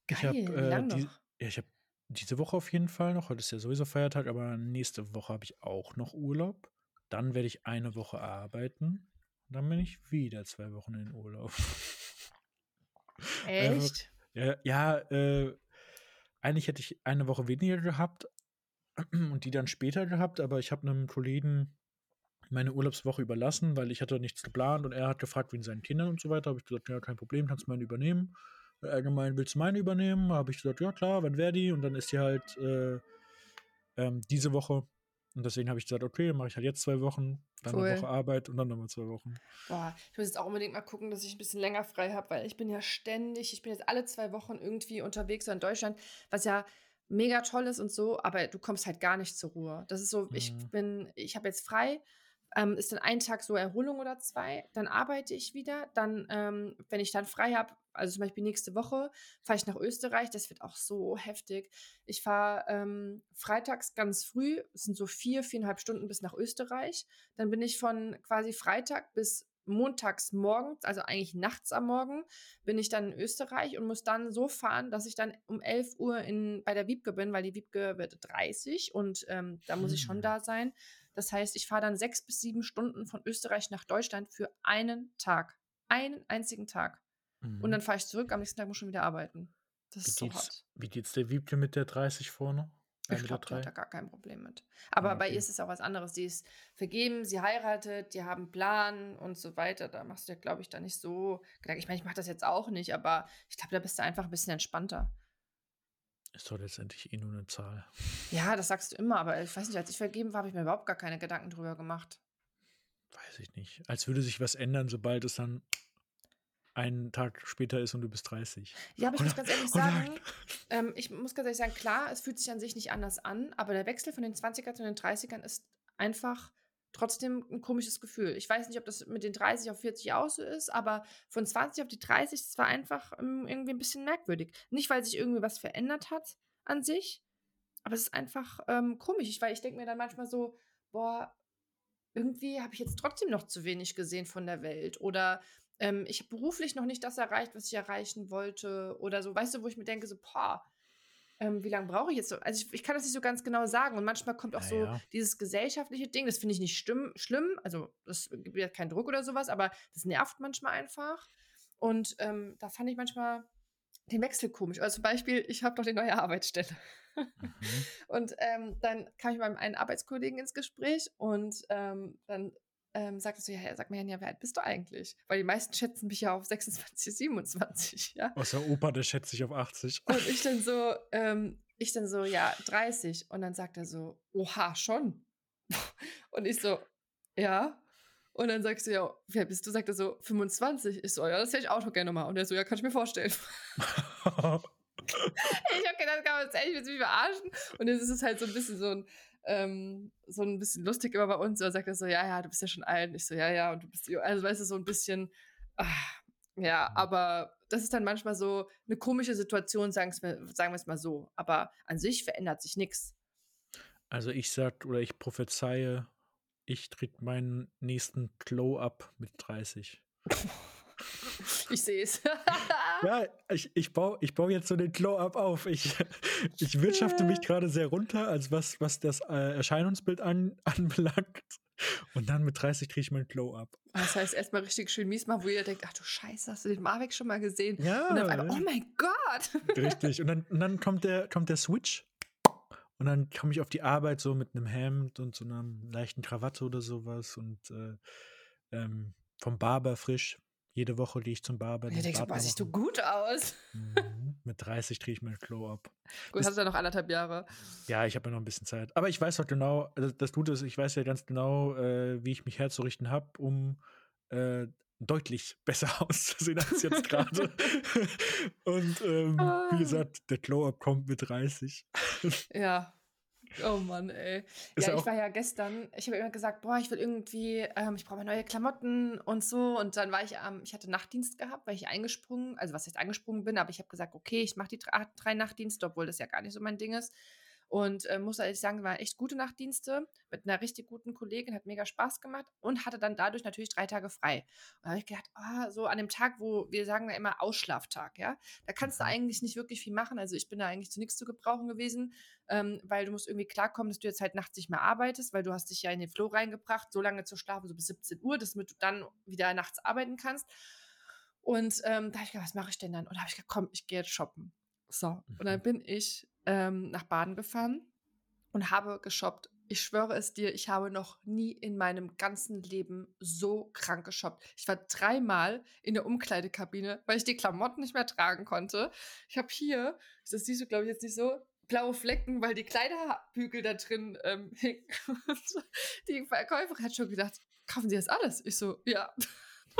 Geil, ich habe äh, die, ja, ich habe diese Woche auf jeden Fall noch. Heute ist ja sowieso Feiertag, aber nächste Woche habe ich auch noch Urlaub. Dann werde ich eine Woche arbeiten Dann bin ich wieder zwei Wochen in Urlaub. <laughs> Echt? ja, ja äh, eigentlich hätte ich eine Woche weniger gehabt <clears throat> und die dann später gehabt, aber ich habe einem Kollegen meine Urlaubswoche überlassen, weil ich hatte nichts geplant und er hat gefragt wegen seinen Kindern und so weiter. Habe ich gesagt, ja, kein Problem, kannst du meine übernehmen. Allgemein willst du meine übernehmen? Habe ich gesagt, ja klar, wann wäre die? Und dann ist die halt äh, ähm, diese Woche. Und deswegen habe ich gesagt, okay, mache ich halt jetzt zwei Wochen, dann cool. eine Woche Arbeit und dann nochmal zwei Wochen. Boah, ich muss jetzt auch unbedingt mal gucken, dass ich ein bisschen länger frei habe, weil ich bin ja ständig, ich bin jetzt alle zwei Wochen irgendwie unterwegs in Deutschland, was ja mega toll ist und so, aber du kommst halt gar nicht zur Ruhe. Das ist so, mhm. ich bin, ich habe jetzt frei ähm, ist dann ein Tag so Erholung oder zwei, dann arbeite ich wieder, dann, ähm, wenn ich dann frei habe, also zum Beispiel nächste Woche, fahre ich nach Österreich, das wird auch so heftig. Ich fahre ähm, freitags ganz früh, es sind so vier, viereinhalb Stunden bis nach Österreich, dann bin ich von quasi Freitag bis montags morgens, also eigentlich nachts am Morgen, bin ich dann in Österreich und muss dann so fahren, dass ich dann um 11 Uhr in, bei der Wiebke bin, weil die Wiebke wird 30 und ähm, da muss ich schon hm. da sein. Das heißt, ich fahre dann sechs bis sieben Stunden von Österreich nach Deutschland für einen Tag. Einen einzigen Tag. Mhm. Und dann fahre ich zurück, am nächsten Tag muss ich schon wieder arbeiten. Das wie ist so hart. Wie geht's der Wiebke mit der 30 vorne? Ich glaube, die hat da gar kein Problem mit. Aber ah, okay. bei ihr ist es auch was anderes. Sie ist vergeben, sie heiratet, die haben einen Plan und so weiter. Da machst du ja, glaube ich, da nicht so Ich meine, ich mache das jetzt auch nicht, aber ich glaube, da bist du einfach ein bisschen entspannter. Ist doch letztendlich eh nur eine Zahl. Ja, das sagst du immer, aber ich weiß nicht, als ich vergeben war, habe ich mir überhaupt gar keine Gedanken drüber gemacht. Weiß ich nicht. Als würde sich was ändern, sobald es dann einen Tag später ist und du bist 30. Ja, aber ich muss ganz ehrlich sagen, ähm, ich muss ganz ehrlich sagen, klar, es fühlt sich an sich nicht anders an, aber der Wechsel von den 20ern zu den 30ern ist einfach trotzdem ein komisches Gefühl. Ich weiß nicht, ob das mit den 30 auf 40 auch so ist, aber von 20 auf die 30, das war einfach ähm, irgendwie ein bisschen merkwürdig. Nicht, weil sich irgendwie was verändert hat an sich, aber es ist einfach ähm, komisch, weil ich denke mir dann manchmal so, boah, irgendwie habe ich jetzt trotzdem noch zu wenig gesehen von der Welt oder ähm, ich habe beruflich noch nicht das erreicht, was ich erreichen wollte oder so, weißt du, wo ich mir denke, so, boah, ähm, wie lange brauche ich jetzt so? Also ich, ich, kann das nicht so ganz genau sagen. Und manchmal kommt auch ja, so ja. dieses gesellschaftliche Ding, das finde ich nicht stimm, schlimm. Also das gibt ja keinen Druck oder sowas, aber das nervt manchmal einfach. Und ähm, da fand ich manchmal den Wechsel komisch. Also zum Beispiel, ich habe doch die neue Arbeitsstelle. Mhm. <laughs> Und ähm, dann kam ich mit meinem einen Arbeitskollegen ins Gespräch und ähm, dann ähm, sagte so, ja, sag mir ja, wie alt bist du eigentlich? Weil die meisten schätzen mich ja auf 26, 27, <laughs> ja. Außer Opa, der schätzt sich auf 80. Und ich dann so, <laughs> ähm, ich dann so, ja, 30. Und dann sagt er so, oha, schon. <laughs> Und ich so, ja. Und dann sagst du, ja, wie alt bist du? Sagt er so, 25. Ich so, ja, das hätte ich auch noch gerne mal. Und er so, ja, kann ich mir vorstellen. ich hab gedacht, kann man jetzt echt mit mich verarschen. Und jetzt ist es halt so ein bisschen so ein, ähm, so ein bisschen lustig immer bei uns. Da sagt er so, ja, ja, du bist ja schon alt. Und ich so, ja, ja, und du bist, also weißt du, so ein bisschen, ach, ja, mhm. aber das ist dann manchmal so eine komische Situation, sagen wir, es mal so. Aber an sich verändert sich nichts. Also ich sag oder ich prophezeie, ich tritt meinen nächsten Glow-Up mit 30. <laughs> <laughs> Ich sehe es. <laughs> ja, ich, ich baue ich bau jetzt so den Glow-Up auf. Ich, <laughs> ich wirtschafte mich gerade sehr runter, als was, was das äh, Erscheinungsbild an, anbelangt. Und dann mit 30 kriege ich meinen Glow-Up. Das heißt, erstmal richtig schön mies machen, wo ihr denkt, ach du Scheiße, hast du den Marek schon mal gesehen? Ja. Und dann einfach, oh mein Gott. Richtig. Und dann, und dann kommt, der, kommt der Switch. Und dann komme ich auf die Arbeit so mit einem Hemd und so einer leichten Krawatte oder sowas und äh, ähm, vom Barber frisch. Jede Woche gehe ich zum Barber. Ja, denkst du, boah, siehst du gut aus. Mhm. <laughs> Mit 30 kriege ich mein Klo ab. Gut, das, hast du ja noch anderthalb Jahre. Ja, ich habe ja noch ein bisschen Zeit. Aber ich weiß auch genau, das, das Gute ist, ich weiß ja ganz genau, äh, wie ich mich herzurichten habe, um äh, deutlich <laughs> besser auszusehen als jetzt gerade. <laughs> Und ähm, ah. wie gesagt, der Glow-Up kommt mit 30. ja, <laughs> Oh Mann, ey. Ist ja, ich war ja gestern, ich habe immer gesagt, boah, ich will irgendwie, ähm, ich brauche neue Klamotten und so. Und dann war ich, ähm, ich hatte Nachtdienst gehabt, weil ich eingesprungen, also was jetzt eingesprungen bin, aber ich habe gesagt, okay, ich mache die drei, drei Nachtdienste, obwohl das ja gar nicht so mein Ding ist. Und äh, muss ehrlich sagen, waren echt gute Nachtdienste mit einer richtig guten Kollegin, hat mega Spaß gemacht und hatte dann dadurch natürlich drei Tage frei. Und da habe ich gedacht, oh, so an dem Tag, wo wir sagen ja immer Ausschlaftag, ja, da kannst du Mhm. eigentlich nicht wirklich viel machen. Also ich bin da eigentlich zu nichts zu gebrauchen gewesen, ähm, weil du musst irgendwie klarkommen, dass du jetzt halt nachts nicht mehr arbeitest, weil du hast dich ja in den Flow reingebracht, so lange zu schlafen, so bis 17 Uhr, damit du dann wieder nachts arbeiten kannst. Und ähm, da habe ich gedacht, was mache ich denn dann? Und da habe ich gedacht, komm, ich gehe jetzt shoppen. So, und dann Mhm. bin ich ähm, nach Baden gefahren und habe geshoppt. Ich schwöre es dir, ich habe noch nie in meinem ganzen Leben so krank geshoppt. Ich war dreimal in der Umkleidekabine, weil ich die Klamotten nicht mehr tragen konnte. Ich habe hier, das siehst du glaube ich jetzt nicht so, blaue Flecken, weil die Kleiderbügel da drin ähm, <laughs> hingen. Die Verkäuferin hat schon gedacht, kaufen Sie das alles? Ich so, ja. <laughs>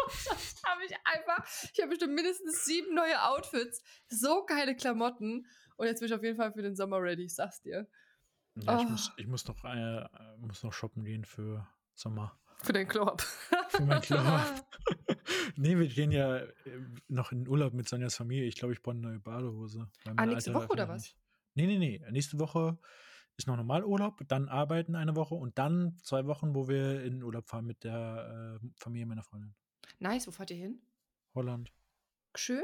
Das habe ich einfach, ich habe bestimmt mindestens sieben neue Outfits, so geile Klamotten. Und jetzt bin ich auf jeden Fall für den Sommer ready, ich sag's dir. Ja, ich, Oh. muss, ich muss, noch, äh, muss noch shoppen gehen für Sommer. Für den Club. Für mein Club. <laughs> nee, wir gehen ja äh, noch in Urlaub mit Sonjas Familie. Ich glaube, ich brauche eine neue Badehose. Ah, nächste alte Woche oder was? nicht- Nee, nee, nee. Nächste Woche ist noch normal Urlaub, dann arbeiten eine Woche und dann zwei Wochen, wo wir in Urlaub fahren mit der äh, Familie meiner Freundin. Nice, wo fahrt ihr hin? Holland. Schön.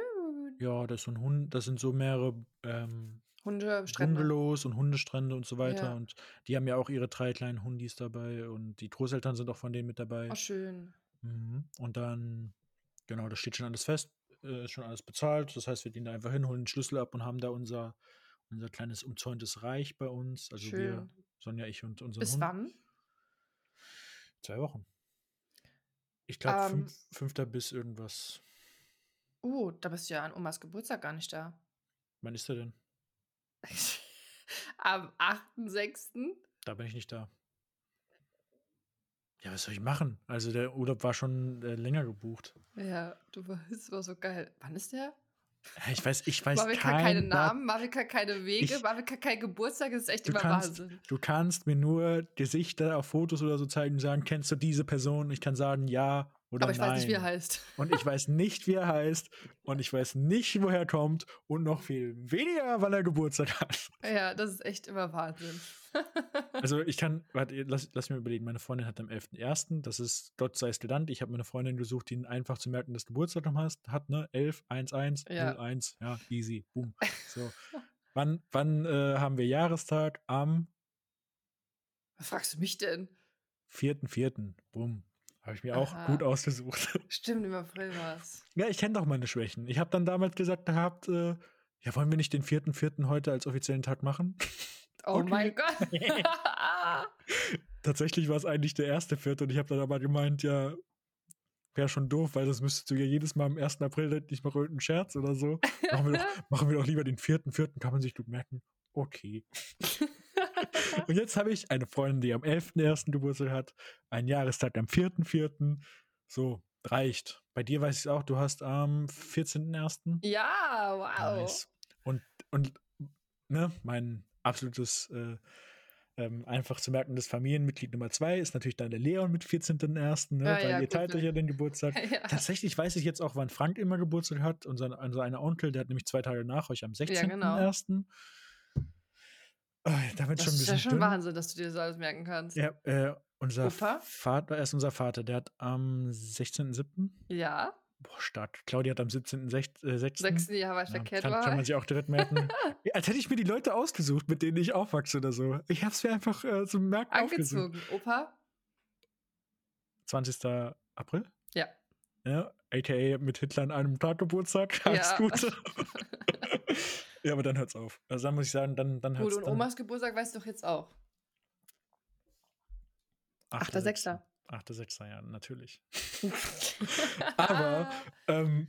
Ja, das ist so ein Hund, das sind so mehrere ähm, Hunde, Strände. Bungalows und Hundestrände und so weiter. Ja. Und die haben ja auch ihre drei kleinen Hundis dabei und die Großeltern sind auch von denen mit dabei. Oh, schön. Mhm. Und dann, genau, das steht schon alles fest, äh, ist schon alles bezahlt. Das heißt, wir gehen da einfach hin, holen den Schlüssel ab und haben da unser, unser kleines umzäuntes Reich bei uns. Also wir, Schön. Sonja, ich und unser Bis Hund. wann? Zwei Wochen. Ich glaube, fünf, fünfter bis irgendwas. Uh, da bist du ja an Omas Geburtstag gar nicht da. Wann ist er denn? <laughs> Am 8.6. Da bin ich nicht da. Ja, was soll ich machen? Also der Urlaub war schon äh, länger gebucht. Ja, du weißt, es <laughs> war so geil. Wann ist der? Ich weiß, ich weiß Marvika kein keine Namen, Marvika keine Wege, Ich- Marvika kein Geburtstag, das ist echt immer kannst, Wahnsinn. du kannst mir nur Gesichter auf Fotos oder so zeigen und sagen, kennst du diese Person? Ich kann sagen ja oder Aber ich nein. weiß nicht, wie er heißt. <laughs> Und ich weiß nicht, wie er heißt. Und ich weiß nicht, woher er kommt. Und noch viel weniger, wann er Geburtstag hat. Ja, das ist echt immer Wahnsinn. <laughs> Also ich kann, warte, lass, lass mir überlegen, meine Freundin hat am 11.01., das ist Gott sei es gedankt, ich habe mir eine Freundin gesucht, die einfach zu merken, das Geburtsdatum hast, hat, ne? 11, 1, 1, Ja. 0, 1, ja, easy, boom. So. <laughs> wann wann äh, haben wir Jahrestag? Am Was fragst du mich denn? 4.04., boom. Habe ich mir auch Aha. gut ausgesucht. <laughs> Stimmt, im April war es. ja, ich kenne doch meine Schwächen. Ich habe dann damals gesagt gehabt, äh, ja, wollen wir nicht den 4.04. heute als offiziellen Tag machen? Oh Okay. mein Gott. <laughs> <laughs> Tatsächlich war es eigentlich der erste Vierte und ich habe dann aber gemeint, ja, wäre schon doof, weil das müsstest du ja jedes Mal am 1. April nicht mal irgendeinen Scherz oder so. Machen wir doch, machen wir doch lieber den vierten, vierten, kann man sich gut merken. Okay. <laughs> Und jetzt habe ich eine Freundin, die am 11.1. Geburtstag hat, einen Jahrestag am 4.4. So, reicht. Bei dir weiß ich auch, du hast am 14.1. ja, wow. Nice. Und, und ne, mein absolutes äh, ähm, einfach zu merkendes Familienmitglied Nummer zwei ist natürlich dann der Leon mit 14.01., ne, Ja, weil ja, ihr teilt ne. euch ja den Geburtstag. <laughs> ja. Tatsächlich weiß ich jetzt auch, wann Frank immer Geburtstag hat. Unser, unser einer Onkel, der hat nämlich zwei Tage nach euch am 16.01. genau. Oh, damit Das schon ein ist ja schon dünn. Wahnsinn, dass du dir das alles merken kannst. Ja, äh, unser Opa? Vater, er ist unser Vater, der hat am 16.07. Ja, Boah, stark. Claudia hat am 17.06. Äh, 6. sechsten Jahr war ich Ja, verkehrt kann, war. kann man sich auch direkt merken. <laughs> Ja, Als hätte ich mir die Leute ausgesucht, mit denen ich aufwachse oder so. Ich habe es mir einfach äh, zum Merken aufgesucht. Angezogen. Opa? 20. April? Ja. Ja, aka mit Hitler an einem Tag Geburtstag. <laughs> Alles Ja. Gute. <laughs> ja, aber dann hört's auf. Also dann muss ich sagen, dann, dann Gut, hört's und dann. Omas Geburtstag weißt du doch jetzt auch. 8.6. 8.6. ja, natürlich. <laughs> Aber ähm,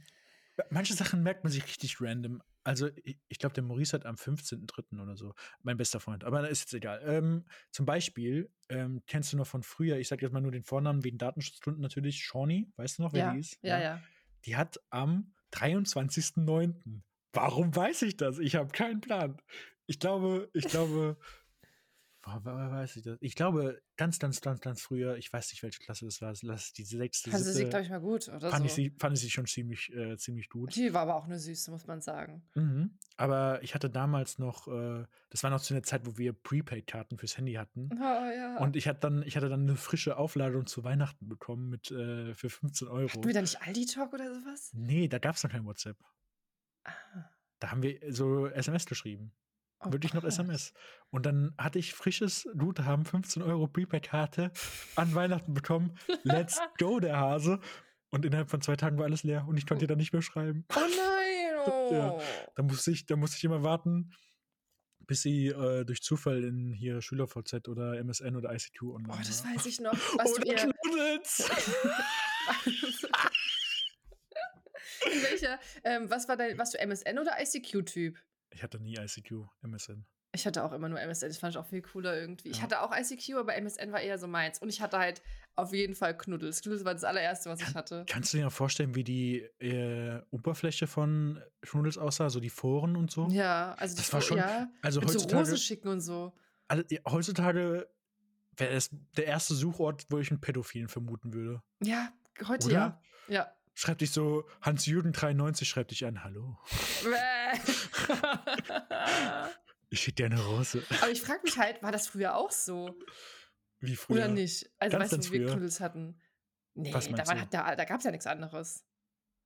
manche Sachen merkt man sich richtig random. Also, ich, ich glaube, der Maurice hat am 15.03. oder so. Mein bester Freund. Aber ist jetzt egal. Ähm, zum Beispiel, ähm, kennst du noch von früher, ich sage jetzt mal nur den Vornamen wegen Datenschutzgründen natürlich, Shawnee, weißt du noch, wer ja, die ist? ja, ja. Die hat am 23.09. Warum weiß ich das? Ich habe keinen Plan. Ich glaube, ich glaube, weiß ich das? Ich glaube, ganz, ganz, ganz, ganz früher, ich weiß nicht, welche Klasse das war, lass die sechste, Fand sie glaube ich, mal gut oder fand ich so. sie, fand ich sie schon ziemlich, äh, ziemlich gut. Die war aber auch eine Süße, muss man sagen. Mhm. Aber ich hatte damals noch, äh, das war noch zu einer Zeit, wo wir Prepaid-Karten fürs Handy hatten. Oh ja. Und ich hatte dann, ich hatte dann eine frische Aufladung zu Weihnachten bekommen mit äh, für 15 Euro. Hatten wir da nicht Aldi-Talk oder sowas? Nee, da gab es noch kein WhatsApp. Ah. Da haben wir so SMS geschrieben. Oh Wirklich noch Gott. SMS. Und dann hatte ich frisches Guthaben, 15 Euro Prepaid-Karte an Weihnachten bekommen. Let's <laughs> go, der Hase. Und innerhalb von zwei Tagen war alles leer und ich konnte dann nicht mehr schreiben. Oh nein! <laughs> Ja. Oh. Da musste ich, da musste ich immer warten, bis sie äh, durch Zufall in hier SchülerVZ oder MSN oder ICQ online Oh, das war. weiß ich noch. <laughs> Was du Oder ihr, in welcher, ähm, was war dein, warst du MSN oder ICQ-Typ? Ich hatte nie ICQ, MSN. Ich hatte auch immer nur MSN, das fand ich auch viel cooler irgendwie. Ich Ja. hatte auch ICQ, aber MSN war eher so meins. Und ich hatte halt auf jeden Fall Knuddels. Knuddels war das allererste, was ich hatte. Kannst du dir vorstellen, wie die äh, Oberfläche von Knuddels aussah, so die Foren und so? Ja, also Das war schon- ja, Also so heutzutage, Rosen schicken und so. ja, heutzutage wäre es der erste Suchort, wo ich einen Pädophilen vermuten würde. Ja, heute Oder? ja. Ja. Schreibt dich so, Hans-Jürgen93 schreibt dich an, hallo. <laughs> Ich schicke dir eine Rose. aber ich frage mich halt, war das früher auch so? Wie früher. Oder nicht? Also, Ganz, weißt du, ganz wo wir früher. Knuddels hatten? Nee, da, war, du? da, da gab es ja nichts anderes.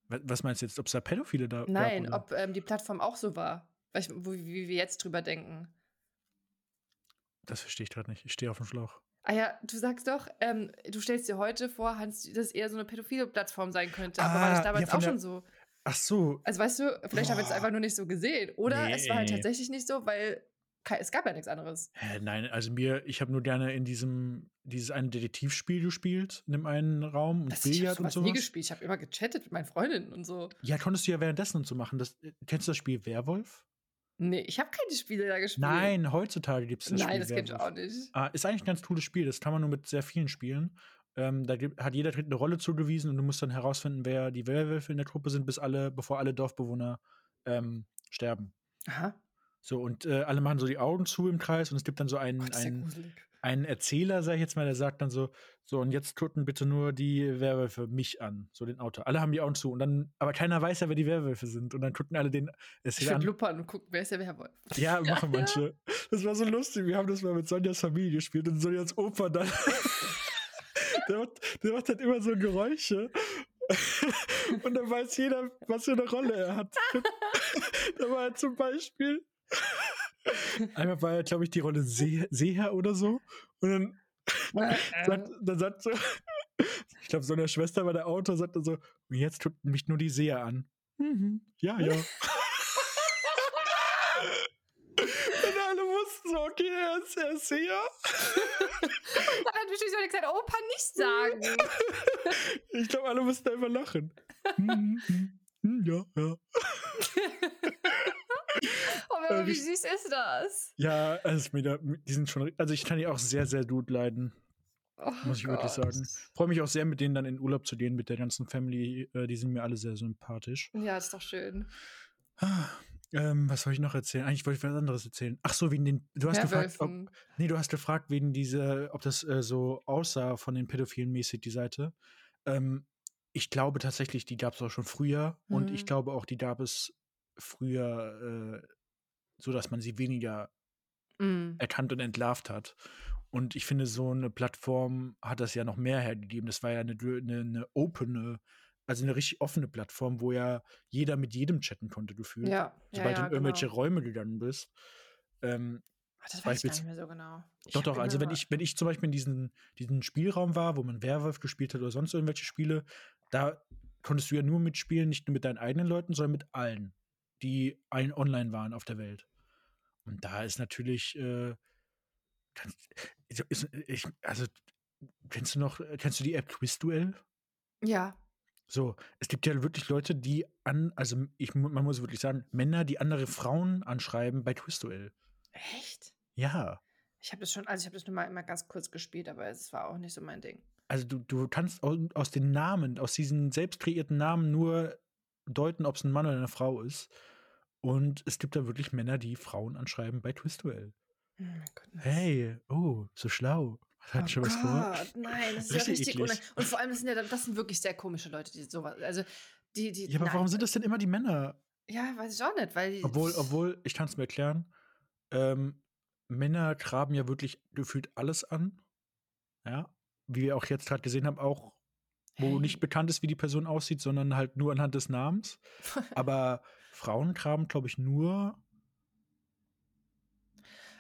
Wa- Was meinst du jetzt, ob es da Pädophile da Nein, gab? ob ähm, die Plattform auch so war. Weil ich, wo, wie wir jetzt drüber denken. Das verstehe ich gerade nicht. Ich stehe auf dem Schlauch. Ah ja, du sagst doch, ähm, du stellst dir heute vor, Hans, dass es eher so eine pädophile Plattform sein könnte. Aber war Ah, das ja, damals von auch schon so? Ach so. Also weißt du, vielleicht haben wir es einfach nur nicht so gesehen. Oder es war halt Nee. tatsächlich nicht so, weil es gab ja nichts anderes. Hä, nein, also mir, ich habe nur gerne in diesem, dieses eine Detektivspiel gespielt, in dem einen Raum und Das, ich Billard und sowas sowas. nie gespielt. Ich habe immer gechattet mit meinen Freundinnen und so. Ja, konntest du ja währenddessen und so machen. Das, äh, kennst du das Spiel Werwolf? Nee, ich habe keine Spiele da gespielt. Nein, heutzutage gibt es das Nein, Spiel das Werwolf. auch nicht. Ah, ist eigentlich ein ganz cooles Spiel. Das kann man nur mit sehr vielen spielen. Ähm, da gibt, hat jeder eine Rolle zugewiesen und du musst dann herausfinden, wer die Werwölfe in der Truppe sind, bis alle, bevor alle Dorfbewohner ähm, sterben. Aha. So, und äh, alle machen so die Augen zu im Kreis und es gibt dann so einen, ja einen. Einen Erzähler, sag ich jetzt mal, der sagt dann so, so, und jetzt gucken bitte nur die Werwölfe mich an, so den Autor. Alle haben die Augen zu und dann, aber keiner weiß ja, wer die Werwölfe sind. Und dann gucken alle den Ich Erzähler würde an. luppern und gucken, wer ist der Werwolf. Ja, <laughs> machen manche. Das war so lustig. Wir haben das mal mit Sonjas Familie gespielt und Sonjas Opa dann. <laughs> der, macht, der macht halt immer so Geräusche. und dann weiß jeder, was für eine Rolle er hat. <laughs> da war er zum Beispiel. Einmal war er, glaube ich, die Rolle See Seher oder so. Und dann <laughs> sagt, dann sagt so, ich glaube, Sonjas Schwester war der Autor, sagt dann so, und jetzt tut mich nur die Seher an. Mhm. Ja, ja. <laughs> Und alle wussten so, okay, er ist, er ist Seher. Dann <laughs> hat bestimmt so gesagt, Opa nicht sagen. Ich glaube, alle mussten einfach lachen. Mhm, mhm, mhm, ja, ja. Oh, aber wie süß ist das? Ja, ist mega, die sind schon, also ich kann die auch sehr, sehr gut leiden, Oh muss ich wirklich Gott. sagen. Freue mich auch sehr, mit denen dann in Urlaub zu gehen, mit der ganzen Family. Äh, die sind mir alle sehr sympathisch. Ja, ist doch schön. Ah, ähm, was soll ich noch erzählen? Eigentlich wollte ich was anderes erzählen. Ach so, wegen den, du hast gefragt, ob, nee, du hast gefragt, wegen diese, ob das äh, so aussah von den Pädophilen mäßig, die Seite. Ähm, ich glaube tatsächlich, die gab es auch schon früher und ich Mhm. glaube auch, die gab es früher äh, so, dass man sie weniger Mm. erkannt und entlarvt hat. Und ich finde, so eine Plattform hat das ja noch mehr hergegeben. Das war ja eine, eine, eine opene, also eine richtig offene Plattform, wo ja jeder mit jedem chatten konnte, gefühlt. Ja, ja, Sobald ja, du in irgendwelche genau. Räume gegangen bist. Ähm, Ach, das weiß ich gar nicht mehr so genau. Ich doch, doch, also wenn ich, wenn ich zum Beispiel in diesen, diesen Spielraum war, wo man Werwolf gespielt hat oder sonst irgendwelche Spiele, da konntest du ja nur mitspielen, nicht nur mit deinen eigenen Leuten, sondern mit allen, die allen online waren auf der Welt. Und da ist natürlich, äh, kannst, ist, ist, ich, also, kennst du noch, kennst du die App Quizduell? Ja. So, es gibt ja wirklich Leute, die an, also ich, man muss wirklich sagen, Männer, die andere Frauen anschreiben bei Quizduell. Echt? Ja. Ich habe das schon, also ich habe das nur mal immer ganz kurz gespielt, aber es war auch nicht so mein Ding. Also du, du kannst aus, aus den Namen, aus diesen selbst kreierten Namen nur deuten, ob es ein Mann oder eine Frau ist. Und es gibt da wirklich Männer, die Frauen anschreiben bei Twistwell. Oh. Hey, oh, so schlau. Hat Oh schon was vor? Gott, nein, das ist ja Richtig richtig eklig. unangenehm. Und vor allem, das sind ja das sind wirklich sehr komische Leute, die sowas. Also, die, die. Ja, aber nein. warum sind das denn immer die Männer? Ja, weiß ich auch nicht, weil. Obwohl, obwohl, ich kann es mir erklären, ähm, Männer graben ja wirklich gefühlt alles an. Ja, wie wir auch jetzt gerade gesehen haben, auch wo Hey. nicht bekannt ist, wie die Person aussieht, sondern halt nur anhand des Namens. <laughs> Aber Frauen graben, glaube ich, nur.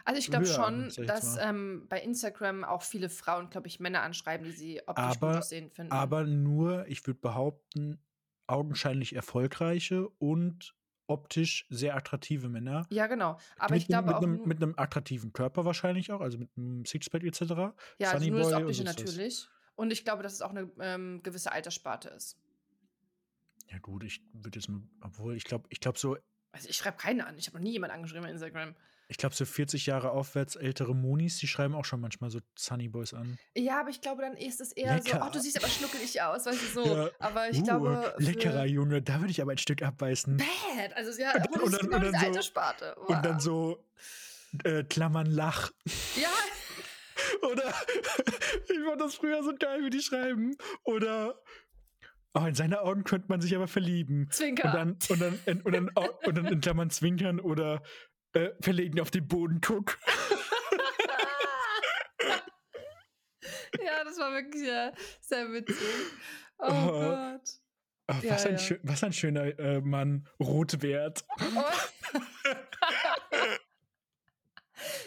Also ich glaube schon, ich dass ähm, bei Instagram auch viele Frauen, glaube ich, Männer anschreiben, die sie optisch gut Aber, aussehen finden. aber nur, ich würde behaupten, augenscheinlich erfolgreiche und optisch sehr attraktive Männer. ja, genau. Aber mit ich glaube auch. mit, einem, mit einem attraktiven Körper wahrscheinlich auch, also mit einem Sixpack etc. ja, also nur das Boy Optische das. natürlich. Und ich glaube, dass es auch eine ähm, gewisse Alterssparte ist. Ja gut, ich würde jetzt mal, obwohl ich glaube, ich glaube so, Also ich schreibe keine an. Ich habe noch nie jemanden angeschrieben bei Instagram. ich glaube so 40 Jahre aufwärts ältere Monis, die schreiben auch schon manchmal so Sunny Boys an. Ja, aber ich glaube, dann ist es eher Lecker. so, oh, du siehst aber schnuckelig aus, weißt du so. Ja. Aber ich uh, glaube. leckerer Junge, da würde ich aber ein Stück abbeißen. Bad. Also ja, Und dann- und genau dann diese so- Alterssparte. Und dann Wow. so äh, Klammern Lach. Ja, <laughs> Oder <laughs> ich fand das früher so geil, wie die schreiben. Oder oh, in seine Augen könnte man sich aber verlieben. Zwinker. Und dann, und dann, in- und dann, und dann in Klammern zwinkern oder äh, verlegen auf den Boden guck. <laughs> ja, das war wirklich äh, sehr witzig. Oh, Oh. Gott. Ja, was, ein ja. was ein schöner äh, Mann. Rotwert. Oh. <laughs>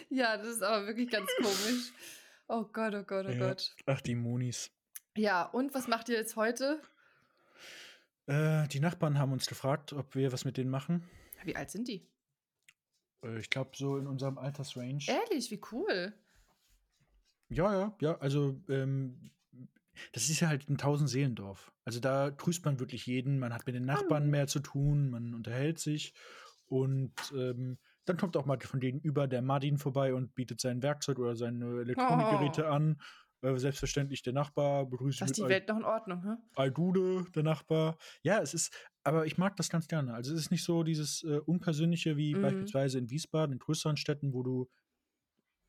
ja, das ist aber wirklich ganz komisch. Oh Gott, oh Gott, oh Ja. Gott. Ach, die Monis. Ja, und was macht ihr jetzt heute? Äh, die Nachbarn haben uns gefragt, ob wir was mit denen machen. Wie alt sind die? Äh, ich glaube, so in unserem Altersrange. Ehrlich, wie cool. Ja, ja, ja. Also, ähm, das ist ja halt ein Tausend-Seelendorf. Also, da grüßt man wirklich jeden. Man hat mit den Nachbarn mehr zu tun. Man unterhält sich. Und ähm, dann kommt auch mal von denen über der Martin vorbei und bietet sein Werkzeug oder seine Elektronikgeräte Oh. an. Äh, selbstverständlich der Nachbar begrüßt Da ist die Welt noch in Ordnung, hä? Aldude, der Nachbar. Ja, es ist, aber ich mag das ganz gerne. Also es ist nicht so dieses äh, Unpersönliche wie Mhm. beispielsweise in Wiesbaden, in größeren Städten, wo du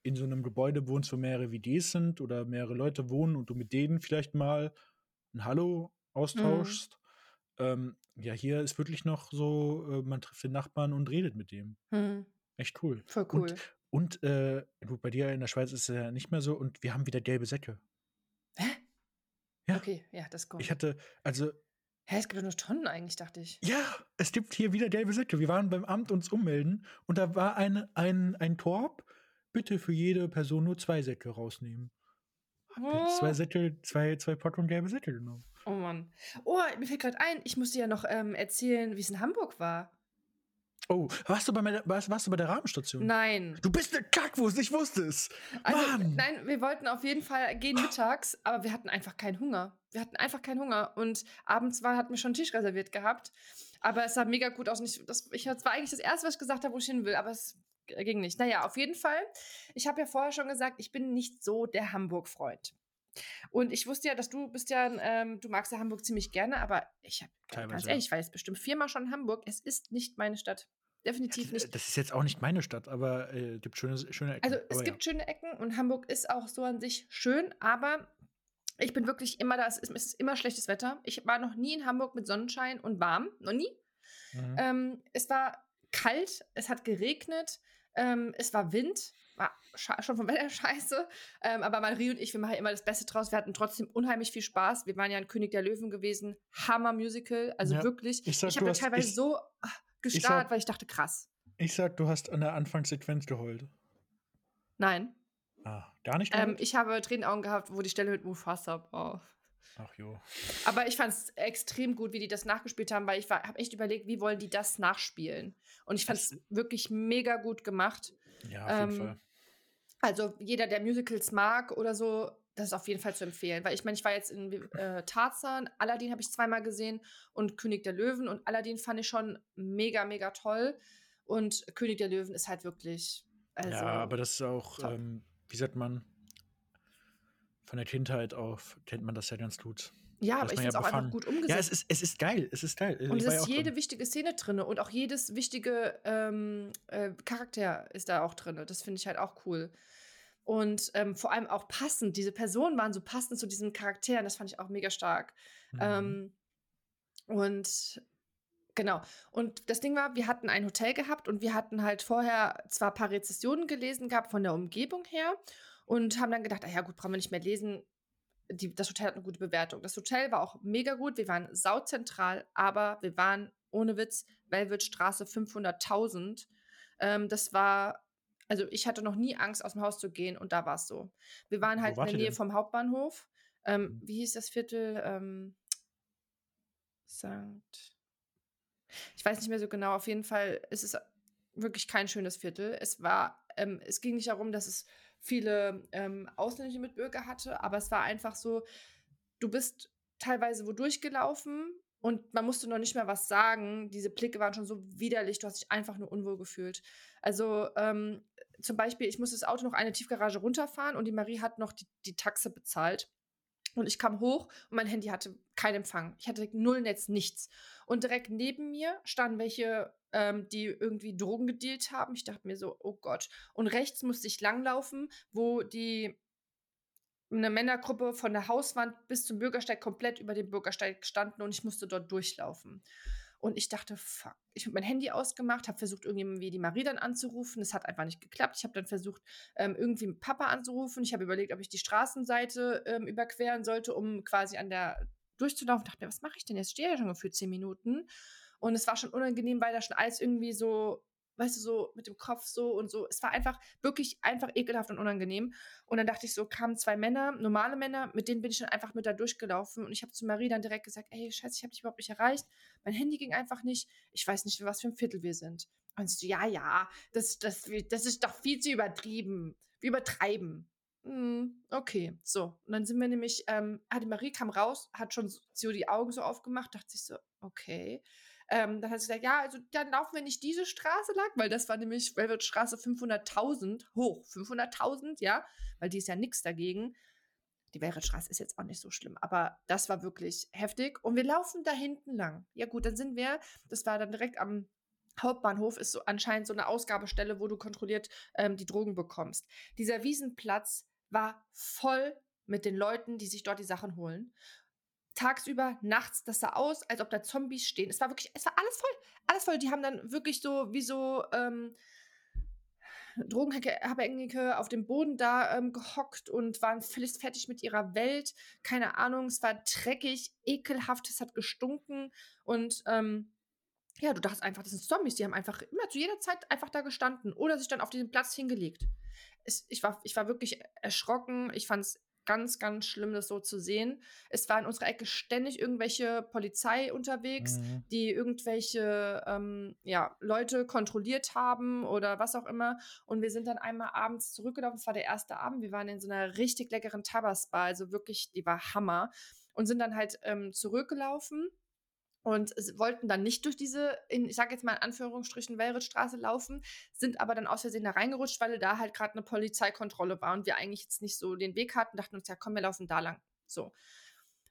in so einem Gebäude wohnst, wo mehrere WDs sind oder mehrere Leute wohnen und du mit denen vielleicht mal ein Hallo austauschst. Ähm, ja, hier ist wirklich noch so, äh, man trifft den Nachbarn und redet mit dem. Hm, Echt cool. voll cool. Und, und äh, gut, bei dir in der Schweiz ist es ja nicht mehr so und wir haben wieder gelbe Säcke. Hä? Ja. Okay, ja, das kommt. Ich hatte, also Hä, es gibt nur Tonnen eigentlich, dachte ich. Ja, es gibt hier wieder gelbe Säcke. Wir waren beim Amt uns ummelden und da war ein, ein, ein Korb. Bitte für jede Person nur zwei Säcke rausnehmen. Jetzt zwei Oh. Säcke, zwei, zwei Packungen gelbe Säcke genommen. Oh Mann. Oh, mir fällt gerade ein, ich musste ja noch ähm, erzählen, wie es in Hamburg war. Oh, warst du bei, meiner, warst, warst du bei der Rahmenstation? Nein. Du bist eine Kackwurst, ich wusste es. Also, Mann! nein, wir wollten auf jeden Fall gehen mittags, aber wir hatten einfach keinen Hunger. Wir hatten einfach keinen Hunger. Und abends war, hatten wir schon einen Tisch reserviert gehabt. Aber es sah mega gut aus. Ich, das, ich, das war eigentlich das Erste, was ich gesagt habe, wo ich hin will. Aber es ging nicht. Naja, auf jeden Fall. Ich habe ja vorher schon gesagt, ich bin nicht so der Hamburg-Freund. Und ich wusste ja, dass du bist ja, ähm, du magst ja Hamburg ziemlich gerne, aber ich habe ganz ehrlich, ich war jetzt bestimmt viermal schon in Hamburg. Es ist nicht meine Stadt. Definitiv nicht. Das ist jetzt auch nicht meine Stadt, aber äh, gibt schöne, schöne Ecken. Also es aber gibt schöne Ecken und Hamburg ist auch so an sich schön, aber ich bin wirklich immer da, es ist, es ist immer schlechtes Wetter. Ich war noch nie in Hamburg mit Sonnenschein und warm, noch nie. Ja. Mhm. Ähm, es war kalt, es hat geregnet, ähm, es war Wind, war schon vom <laughs> Wetter scheiße. Ähm, aber Marie und ich, wir machen immer das Beste draus. Wir hatten trotzdem unheimlich viel Spaß. Wir waren ja in König der Löwen gewesen, Hammer Musical, also Ja, wirklich. ich sag, ich habe hast- teilweise ich- so ah, gestarrt, sag- weil ich dachte, krass. Ich sag, du hast an der Anfangssequenz geheult. Nein, Ah, gar nicht ähm, ich habe Tränenaugen gehabt, wo die Stelle mit Mufasa war. Ach jo. Aber ich fand es extrem gut, wie die das nachgespielt haben, weil ich habe echt überlegt, wie wollen die das nachspielen. Und ich fand es wirklich mega gut gemacht. Ja, auf jeden Ähm, Fall. Also jeder, der Musicals mag oder so, das ist auf jeden Fall zu empfehlen. Weil ich meine, ich war jetzt in äh, Tarzan, Aladdin habe ich zweimal gesehen und König der Löwen. Und Aladdin fand ich schon mega, mega toll. Und König der Löwen ist halt wirklich. Also, ja, aber das ist auch, ähm, wie sagt man, von der Kindheit auf kennt man das ja ganz gut. Ja, aber ich ja finde es auch einfach gut Ja, es umgesetzt. ist es ist geil, es ist geil. Und Ich es ja ist auch drin. jede wichtige Szene drin und auch jedes wichtige ähm, äh, Charakter ist da auch drin. Das finde ich halt auch cool. Und ähm, vor allem auch passend. Diese Personen waren so passend zu diesen Charakteren. Das fand ich auch mega stark. Mhm. Ähm, und genau. Und das Ding war, wir hatten ein Hotel gehabt und wir hatten halt vorher zwar ein paar Rezessionen gelesen gehabt von der Umgebung her und haben dann gedacht, ah ja gut, brauchen wir nicht mehr lesen. Die, das Hotel hat eine gute Bewertung. Das Hotel war auch mega gut. Wir waren sauzentral, aber wir waren ohne Witz Velvetstraße 500.000. Ähm, das war, also ich hatte noch nie Angst, aus dem Haus zu gehen und da war es so. Wir waren halt in wart der Nähe denn? vom Hauptbahnhof. Ähm, Mhm. wie hieß das Viertel? Ähm, Sankt. Ich weiß nicht mehr so genau. Auf jeden Fall ist es wirklich kein schönes Viertel. Es war, ähm, es ging nicht darum, dass es viele ähm, ausländische Mitbürger hatte, aber es war einfach so, du bist teilweise wo durchgelaufen und man musste noch nicht mehr was sagen. Diese Blicke waren schon so widerlich, du hast dich einfach nur unwohl gefühlt. Also ähm, zum Beispiel, ich musste das Auto noch eine Tiefgarage runterfahren und die Marie hat noch die, die Taxe bezahlt. Und ich kam hoch und mein Handy hatte keinen Empfang. Ich hatte null Netz, nichts. Und direkt neben mir standen welche, ähm, die irgendwie Drogen gedealt haben. Ich dachte mir so, oh Gott. Und rechts musste ich langlaufen, wo die eine Männergruppe von der Hauswand bis zum Bürgersteig komplett über dem Bürgersteig standen und ich musste dort durchlaufen. Und ich dachte, fuck. Ich habe mein Handy ausgemacht, habe versucht, irgendwie die Marie dann anzurufen. Es hat einfach nicht geklappt. Ich habe dann versucht, ähm, irgendwie Papa anzurufen. Ich habe überlegt, ob ich die Straßenseite ähm, überqueren sollte, um quasi an der durchzulaufen. dachte mir, was mache ich denn jetzt? Ich stehe ja schon gefühlt zehn Minuten. Und es war schon unangenehm, weil da schon alles irgendwie so, weißt du, so mit dem Kopf so und so. Es war einfach wirklich einfach ekelhaft und unangenehm. Und dann dachte ich so, kamen zwei Männer, normale Männer, mit denen bin ich dann einfach mit da durchgelaufen. Und ich habe zu Marie dann direkt gesagt, ey, scheiße, ich habe dich überhaupt nicht erreicht. Mein Handy ging einfach nicht. Ich weiß nicht, was für ein Viertel wir sind. Und sie so, ja, ja, das, das, das ist doch viel zu übertrieben. Wir übertreiben. Hm, okay, so. Und dann sind wir nämlich, ähm, ah, die Marie kam raus, hat schon so die Augen so aufgemacht, dachte sich so, okay. Ähm, dann hat sie gesagt, ja, also dann laufen wir nicht diese Straße lang, weil das war nämlich Velvetstraße 500.000 hoch. 500.000, ja, weil die ist ja nichts dagegen. Die Velvetstraße ist jetzt auch nicht so schlimm, aber das war wirklich heftig. Und wir laufen da hinten lang. Ja gut, dann sind wir, das war dann direkt am Hauptbahnhof, ist so anscheinend so eine Ausgabestelle, wo du kontrolliert ähm, die Drogen bekommst. Dieser Wiesenplatz war voll mit den Leuten, die sich dort die Sachen holen tagsüber, nachts, das sah aus, als ob da Zombies stehen. Es war wirklich, es war alles voll, alles voll. Die haben dann wirklich so, wie so, ähm, Drogenabhängige auf dem Boden da ähm, gehockt und waren völlig fertig mit ihrer Welt. Keine Ahnung, es war dreckig, ekelhaft, es hat gestunken und ähm, ja, du dachtest einfach, das sind Zombies, die haben einfach immer zu jeder Zeit einfach da gestanden oder sich dann auf diesen Platz hingelegt. Es, ich, war, ich war wirklich erschrocken, ich fand es ganz, ganz schlimm, das so zu sehen. Es war in unserer Ecke ständig irgendwelche Polizei unterwegs, Mhm. die irgendwelche ähm, ja, Leute kontrolliert haben oder was auch immer. Und wir sind dann einmal abends zurückgelaufen. Es war der erste Abend. Wir waren in so einer richtig leckeren Tabasbar, also wirklich, die war Hammer. Und sind dann halt ähm, zurückgelaufen und wollten dann nicht durch diese, in, ich sage jetzt mal in Anführungsstrichen, Welrittstraße laufen, sind aber dann aus Versehen da reingerutscht, weil da halt gerade eine Polizeikontrolle war und wir eigentlich jetzt nicht so den Weg hatten, dachten uns, ja komm, wir laufen da lang. So.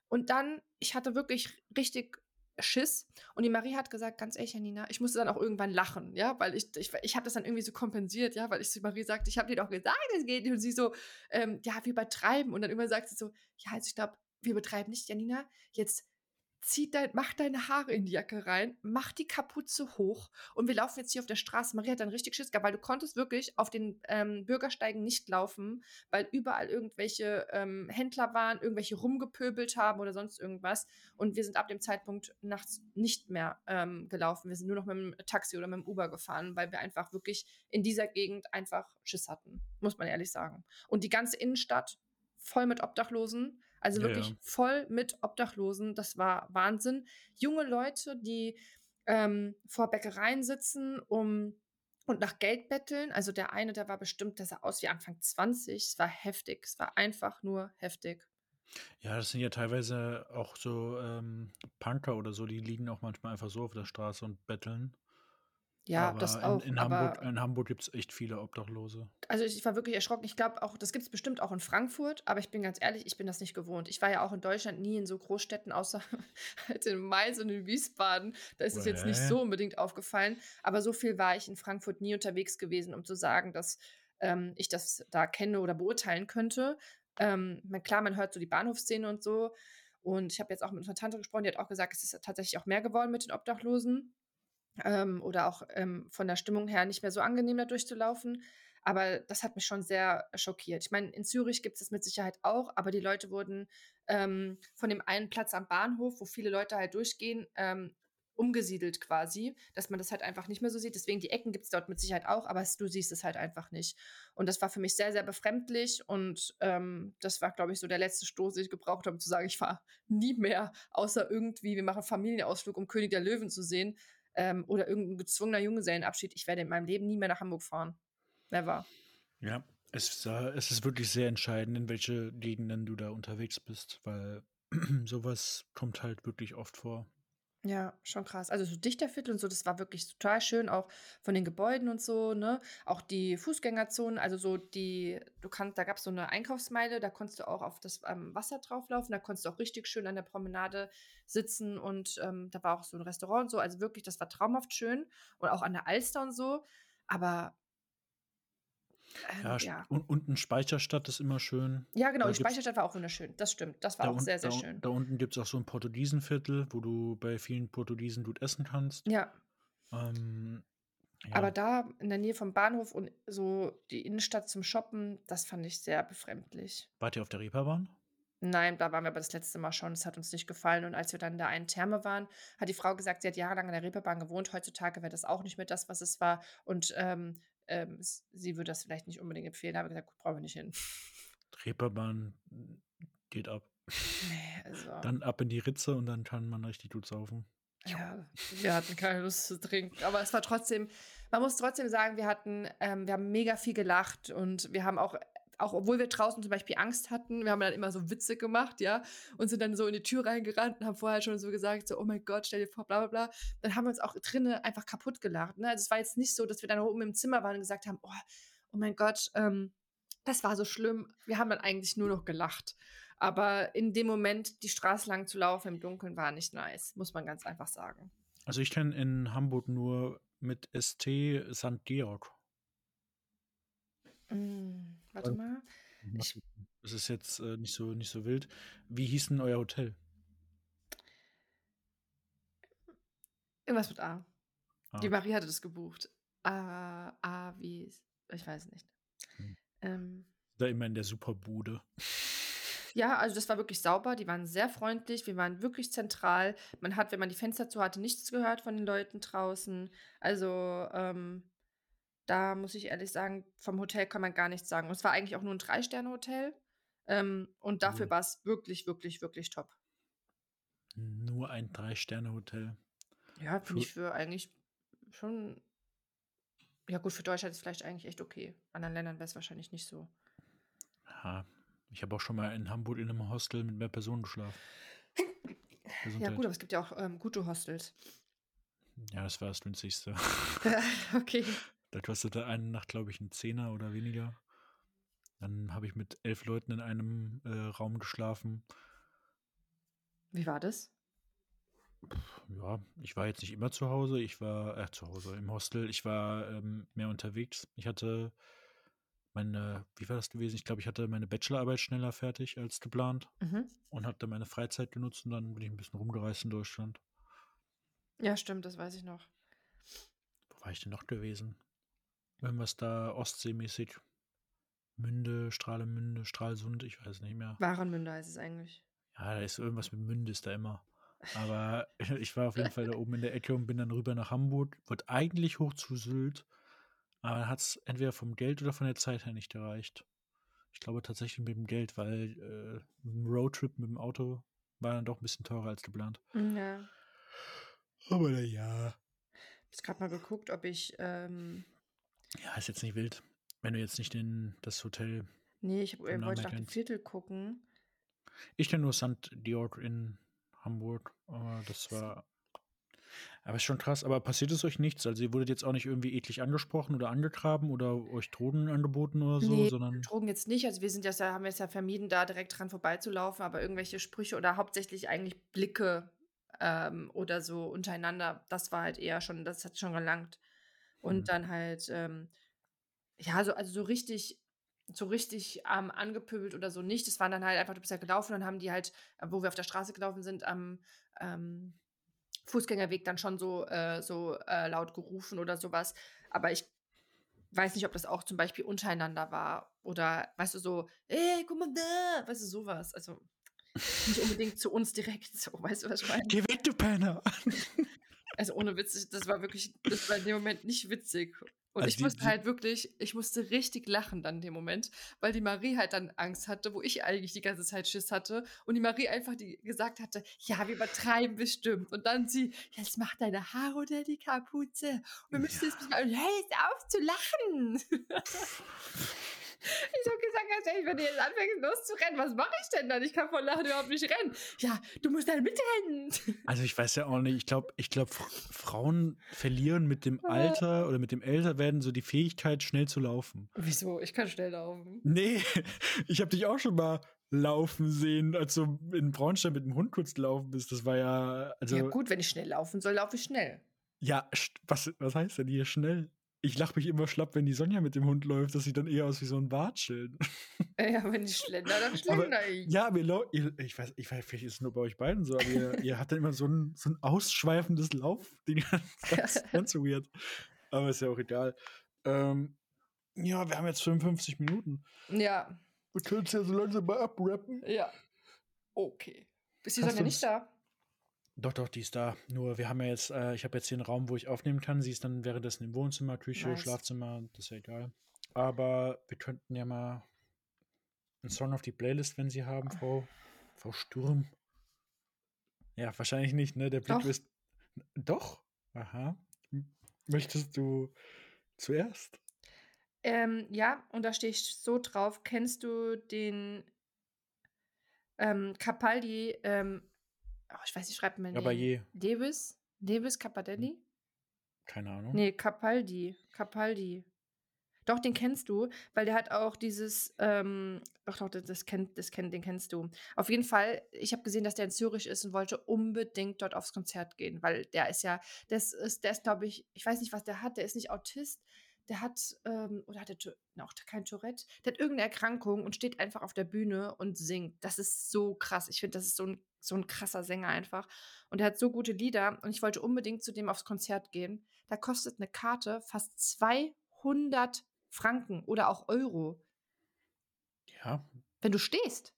Und dann, ich hatte wirklich richtig Schiss und die Marie hat gesagt, ganz ehrlich, Janina, ich musste dann auch irgendwann lachen, ja, weil ich, ich, ich habe das dann irgendwie so kompensiert, ja, weil ich zu Marie sagte, ich habe dir doch gesagt, es geht nicht und sie so, ähm, ja, wir übertreiben und dann immer sagt sie so, ja, also ich glaube, wir übertreiben nicht, Janina, jetzt zieh dein, mach deine Haare in die Jacke rein, mach die Kapuze hoch und wir laufen jetzt hier auf der Straße. Maria hat dann richtig Schiss gehabt, weil du konntest wirklich auf den ähm, Bürgersteigen nicht laufen, weil überall irgendwelche ähm, Händler waren, irgendwelche rumgepöbelt haben oder sonst irgendwas. Und wir sind ab dem Zeitpunkt nachts nicht mehr ähm, gelaufen. Wir sind nur noch mit dem Taxi oder mit dem Uber gefahren, weil wir einfach wirklich in dieser Gegend einfach Schiss hatten, muss man ehrlich sagen. Und die ganze Innenstadt voll mit Obdachlosen. Also Ja, wirklich ja. voll mit Obdachlosen. Das war Wahnsinn. Junge Leute, die ähm, vor Bäckereien sitzen, um und nach Geld betteln. Also der eine, der war bestimmt, der sah aus wie Anfang 20. Es war heftig. Es war einfach nur heftig. Ja, das sind ja teilweise auch so ähm, Punker oder so, die liegen auch manchmal einfach so auf der Straße und betteln. Ja, das Aber in auch, in Hamburg aber in Hamburg gibt's echt viele Obdachlose. Also, ich war wirklich erschrocken. Ich glaube auch, das gibt es bestimmt auch in Frankfurt, aber ich bin ganz ehrlich, ich bin das nicht gewohnt. Ich war ja auch in Deutschland nie in so Großstädten, außer <laughs> halt in Mainz und in Wiesbaden. Da ist es jetzt nicht so unbedingt aufgefallen. Aber so viel war ich in Frankfurt nie unterwegs gewesen, um zu sagen, dass ähm, ich das da kenne oder beurteilen könnte. Ähm, klar, man hört so die Bahnhofsszene und so. Und ich habe jetzt auch mit einer Tante gesprochen, die hat auch gesagt, es ist tatsächlich auch mehr geworden mit den Obdachlosen ähm, oder auch ähm, von der Stimmung her nicht mehr so angenehm da durchzulaufen. Aber das hat mich schon sehr schockiert. Ich meine, in Zürich gibt es das mit Sicherheit auch, aber die Leute wurden ähm, von dem einen Platz am Bahnhof, wo viele Leute halt durchgehen, ähm, umgesiedelt quasi, dass man das halt einfach nicht mehr so sieht. Deswegen die Ecken gibt es dort mit Sicherheit auch, aber du siehst es halt einfach nicht. Und das war für mich sehr, sehr befremdlich und ähm, das war, glaube ich, so der letzte Stoß, den ich gebraucht habe, um zu sagen, ich fahre nie mehr, außer irgendwie, wir machen Familienausflug, um König der Löwen zu sehen ähm, oder irgendein gezwungener Junggesellenabschied. Ich werde in meinem Leben nie mehr nach Hamburg fahren. Never. Ja, es äh, es ist wirklich sehr entscheidend, in welche Gegenden du da unterwegs bist, weil <clears throat> sowas kommt halt wirklich oft vor. Ja, schon krass. Also so Dichterviertel und so, das war wirklich total schön, auch von den Gebäuden und so, ne? Auch die Fußgängerzonen, also so die, du kannst, da gab es so eine Einkaufsmeile, da konntest du auch auf das ähm, Wasser drauflaufen, da konntest du auch richtig schön an der Promenade sitzen und ähm, da war auch so ein Restaurant und so, also wirklich, das war traumhaft schön und auch an der Alster und so, aber ähm, Ja, ja. und unten Speicherstadt ist immer schön. Ja, genau, Da die Speicherstadt war auch wunderschön, das stimmt, das war da, auch un, sehr, sehr da, schön. da unten gibt es auch so ein Portugiesenviertel, wo du bei vielen Portugiesen gut essen kannst. Ja, Ähm, aber ja, da in der Nähe vom Bahnhof und so die Innenstadt zum Shoppen, das fand ich sehr befremdlich. wart ihr auf der Reeperbahn? Nein, da waren wir aber das letzte Mal schon. Das hat uns nicht gefallen. Und als wir dann in der einen Therme waren, hat die Frau gesagt, sie hat jahrelang in der Reeperbahn gewohnt. Heutzutage wäre das auch nicht mehr das, was es war. Und ähm, ähm, sie würde das vielleicht nicht unbedingt empfehlen. Da habe ich gesagt, gut, brauchen wir nicht hin. Reeperbahn geht ab. Nee, also, Dann ab in die Ritze und dann kann man richtig gut saufen. ja, wir hatten keine Lust zu trinken. Aber es war trotzdem, man muss trotzdem sagen, wir hatten, ähm, wir haben mega viel gelacht und wir haben auch, auch obwohl wir draußen zum Beispiel Angst hatten, wir haben dann immer so Witze gemacht, ja, und sind dann so in die Tür reingerannt und haben vorher schon so gesagt, so, oh mein Gott, stell dir vor, bla bla bla. Dann haben wir uns auch drinnen einfach kaputt gelacht. Ne? Also es war jetzt nicht so, dass wir dann oben im Zimmer waren und gesagt haben, oh, oh mein Gott, ähm, das war so schlimm. Wir haben dann eigentlich nur noch gelacht. Aber in dem Moment, die Straße lang zu laufen im Dunkeln, war nicht nice, muss man ganz einfach sagen. Also ich kenne in Hamburg nur mit ST St. Georg. Mm, warte mal. Ich, Das ist jetzt äh, nicht, so, nicht so wild. Wie hieß denn euer Hotel? irgendwas mit A. Die Ah, Marie hatte das gebucht. A, A wie, ich weiß nicht. Hm. Ähm, da immer in der Superbude. ja, also das war wirklich sauber. Die waren sehr freundlich. Wir waren wirklich zentral. Man hat, wenn man die Fenster zu hatte, nichts gehört von den Leuten draußen. Also ähm, da muss ich ehrlich sagen, vom Hotel kann man gar nichts sagen. Und es war eigentlich auch nur ein Drei-Sterne-Hotel. Ähm, und dafür Cool. war es wirklich, wirklich, wirklich top. Nur ein Drei-Sterne-Hotel. Ja, finde Für, ich für eigentlich schon. Ja, gut, für Deutschland ist es vielleicht eigentlich echt okay. Anderen Ländern wäre es wahrscheinlich nicht so. ja, ich habe auch schon mal in Hamburg in einem Hostel mit mehr Personen geschlafen. Ja, gut, aber es gibt ja auch ähm, gute Hostels. Ja, das war das günstigste. <laughs> okay. Da kostete eine Nacht, glaube ich, ein Zehner oder weniger. Dann habe ich mit elf Leuten in einem äh, Raum geschlafen. Wie war das? Ja, ich war jetzt nicht immer zu Hause. Ich war äh, zu Hause im Hostel. Ich war ähm, mehr unterwegs. Ich hatte meine, wie war das gewesen? Ich glaube, ich hatte meine Bachelorarbeit schneller fertig als geplant Mhm. und hatte meine Freizeit genutzt und dann bin ich ein bisschen rumgereist in Deutschland. Ja, stimmt, das weiß ich noch. Wo war ich denn noch gewesen? Irgendwas da Ostseemäßig. Münde, Strahlemünde, Stralsund, ich weiß nicht mehr. Warenmünder ist es eigentlich. Ja, da ist irgendwas mit Münde ist da immer. Aber <laughs> <laughs> ich war auf jeden Fall da oben in der Ecke und bin dann rüber nach Hamburg. Wollte eigentlich hoch zu Sylt, aber hat es entweder vom Geld oder von der Zeit her nicht gereicht. Ich glaube tatsächlich mit dem Geld, weil äh, ein Roadtrip mit dem Auto war dann doch ein bisschen teurer als geplant. Mm, Ja. Aber na ja. Ich habe gerade mal geguckt, ob ich. Ähm, Ja, ist jetzt nicht wild. Wenn du jetzt nicht in das Hotel nee, ich wollte nach dem. Viertel gucken. Ich kenne nur St. Georg in Hamburg, aber das war Aber ist schon krass. Aber passiert es euch nichts? Also ihr wurdet jetzt auch nicht irgendwie eklig angesprochen oder angegraben oder euch Drogen angeboten oder so, Nee, sondern Drogen jetzt nicht. Also wir sind das ja, haben jetzt ja vermieden, da direkt dran vorbeizulaufen, aber irgendwelche Sprüche oder hauptsächlich eigentlich Blicke ähm, oder so untereinander, das war halt eher schon, das hat schon gelangt. Und Mhm. dann halt, ähm, ja, so, also so richtig, so richtig ähm, angepöbelt oder so nicht. Das waren dann halt einfach, du bist ja gelaufen und dann haben die halt, äh, wo wir auf der Straße gelaufen sind, am ähm, Fußgängerweg dann schon so, äh, so äh, laut gerufen oder sowas. Aber ich weiß nicht, ob das auch zum Beispiel untereinander war oder, weißt du, so, ey, guck mal da, weißt du, sowas. Also nicht unbedingt zu uns direkt <laughs> so, weißt du, was ich meine? Geh weg, du Penner! <laughs> Also ohne Witz, das war wirklich, das war in dem Moment nicht witzig. Und Also ich musste die- halt wirklich, ich musste richtig lachen dann in dem Moment, weil die Marie halt dann Angst hatte, wo ich eigentlich die ganze Zeit Schiss hatte. Und die Marie einfach die gesagt hatte, ja, wir übertreiben bestimmt. Und dann sie, jetzt mach deine Haare unter die Kapuze. Und wir müssen jetzt mal, hey, jetzt auf zu lachen. <laughs> Ich habe gesagt, ganz ehrlich, wenn du jetzt anfängst loszurennen, was mache ich denn dann? Ich kann vor Lachen überhaupt nicht rennen. Ja, du musst dann mitrennen. <laughs> Also ich weiß ja auch nicht, ich glaube, ich glaube, Frauen verlieren mit dem Alter oder mit dem Älterwerden so die Fähigkeit, schnell zu laufen. Wieso? Ich kann schnell laufen. Nee, <laughs> ich habe dich auch schon mal laufen sehen, als du in Braunstein mit dem Hund kurz gelaufen bist. Das war ja, also, ja ja, gut, wenn ich schnell laufen soll, laufe ich schnell. st- was, was heißt denn hier schnell? Ich lache mich immer schlapp, wenn die Sonja mit dem Hund läuft, das sieht dann eher aus wie so ein Bartschild. <laughs> Ja, wenn ich schlender, dann Aber- schlender ich. Ja, wir lau- ihr, ich weiß, ich weiß, vielleicht ist es nur bei euch beiden so, aber ihr, <laughs> ihr habt dann immer so ein, so ein ausschweifendes Laufding. <laughs> ganz, ganz weird. Aber ist ja auch egal. Ähm, ja, wir haben jetzt 55 Minuten. Ja, Wir können es ja so langsam mal abrappen. ja. Okay. Ist die Sonja nicht da? Doch, doch, die ist da. Nur wir haben ja jetzt, äh, ich habe jetzt hier einen Raum, wo ich aufnehmen kann. Sie ist dann währenddessen im Wohnzimmer, Küche, Nice. Schlafzimmer, das ist ja egal. Aber wir könnten ja mal einen Song auf die Playlist, wenn Sie haben, Frau, Frau Sturm. Ja, wahrscheinlich nicht, ne? Der Blick Doch. ist. Doch? Aha. Möchtest du zuerst? Ähm, ja, und da stehe ich so drauf. Kennst du den ähm, Capaldi, ähm, oh, ich weiß nicht, schreibt man Aber den? je. Davis? Davis Capadelli? Keine Ahnung. Nee, Capaldi. Capaldi. Doch, den kennst du, weil der hat auch dieses, ähm, doch, doch, das, das kennt, das kennt, den kennst du. Auf jeden Fall, ich habe gesehen, dass der in Zürich ist und wollte unbedingt dort aufs Konzert gehen, weil der ist ja, das ist, der ist, glaube ich, ich weiß nicht, was der hat, der ist nicht Autist, der hat, ähm, oder hat er noch kein Tourette, der hat irgendeine Erkrankung und steht einfach auf der Bühne und singt. Das ist so krass. Ich finde, das ist so ein, so ein krasser Sänger einfach. Und er hat so gute Lieder und ich wollte unbedingt zu dem aufs Konzert gehen. Da kostet eine Karte fast 200 Franken oder auch Euro, Ja, wenn du stehst.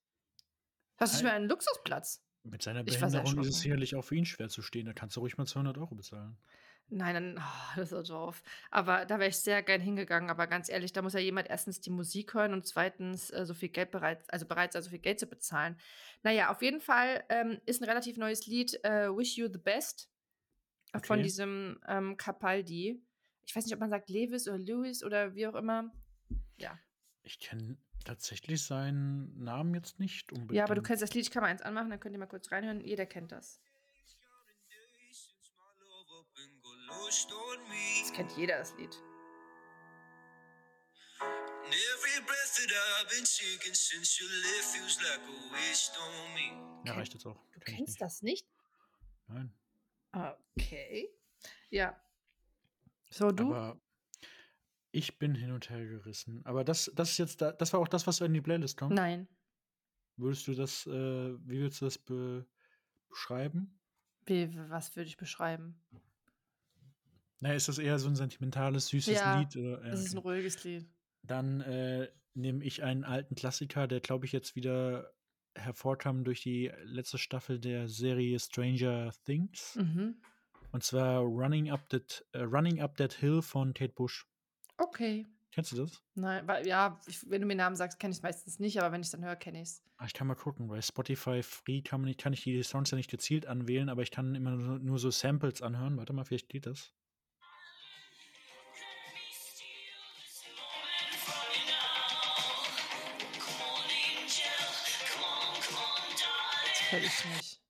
Das ist Ei. mir ein Luxusplatz. mit seiner Behinderung ist es sicherlich auch für ihn schwer zu stehen. Da kannst du ruhig mal 200 Euro bezahlen. Nein, dann, oh, das ist so doof. Aber da wäre ich sehr gern hingegangen. Aber ganz ehrlich, da muss ja jemand erstens die Musik hören und zweitens äh, so viel Geld bereit, also bereit sein, so viel Geld zu bezahlen. Naja, auf jeden Fall ähm, ist ein relativ neues Lied, äh, Wish You the Best, äh, von Okay. diesem ähm, Capaldi. Ich weiß nicht, ob man sagt Lewis oder Lewis oder wie auch immer. Ja. Ich kenne tatsächlich seinen Namen jetzt nicht unbedingt. Ja, aber du kennst das Lied, ich kann mal eins anmachen, dann könnt ihr mal kurz reinhören. Jeder kennt das. Das kennt jeder, das Lied. Ja, reicht jetzt auch. Du Kenn kennst nicht. das nicht? Nein. Okay. Ja. So, du? Aber ich bin hin und her gerissen. Aber das, das ist jetzt, da, das war auch das, was in die Playlist kommt. Nein. Würdest du das, äh, wie würdest du das be beschreiben? Wie, was würde ich beschreiben? Na, ist das eher so ein sentimentales, süßes Ja, Lied? Oder? Ja, Das ist ein ruhiges Lied. Dann äh, nehme ich einen alten Klassiker, der, glaube ich, jetzt wieder hervorkam durch die letzte Staffel der Serie Stranger Things. Mhm. Und zwar Running Up That, äh, Running Up That Hill von Kate Bush. Okay. Kennst du das? Nein, weil, ja, ich, wenn du mir Namen sagst, kenne ich es meistens nicht, aber wenn ich es dann höre, kenne ich es. Ah, Ich kann mal gucken, bei Spotify Free kann, man nicht, kann ich die Songs ja nicht gezielt anwählen, aber ich kann immer nur, nur so Samples anhören. Warte mal, vielleicht geht das. Kenne ich nicht.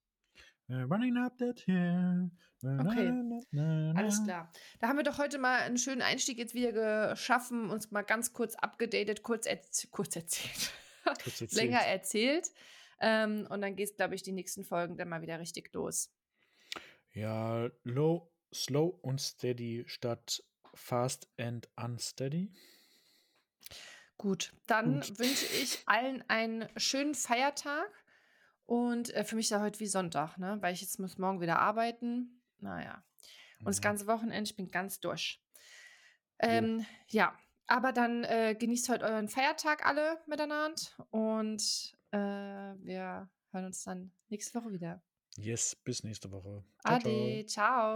Äh, running up that hill. Okay. Alles klar. Da haben wir doch heute mal einen schönen Einstieg jetzt wieder geschaffen, uns mal ganz kurz abgedatet, kurz, erz kurz erzählt. <laughs> Kurz erzählt. Länger erzählt. Ähm, und dann geht es, glaube ich, die nächsten Folgen dann mal wieder richtig los. Ja, low, slow und steady statt fast and unsteady. Gut, dann Gut. wünsche ich allen einen schönen Feiertag. Und äh, für mich ist ja heute wie Sonntag, ne? Weil ich jetzt muss morgen wieder arbeiten. Naja. Und das Ja. ganze Wochenende, ich bin ganz durch. Ähm, ja, aber dann äh, genießt heute euren Feiertag alle miteinander und äh, wir hören uns dann nächste Woche wieder. Yes, bis nächste Woche. Ciao, ciao. Ade, ciao.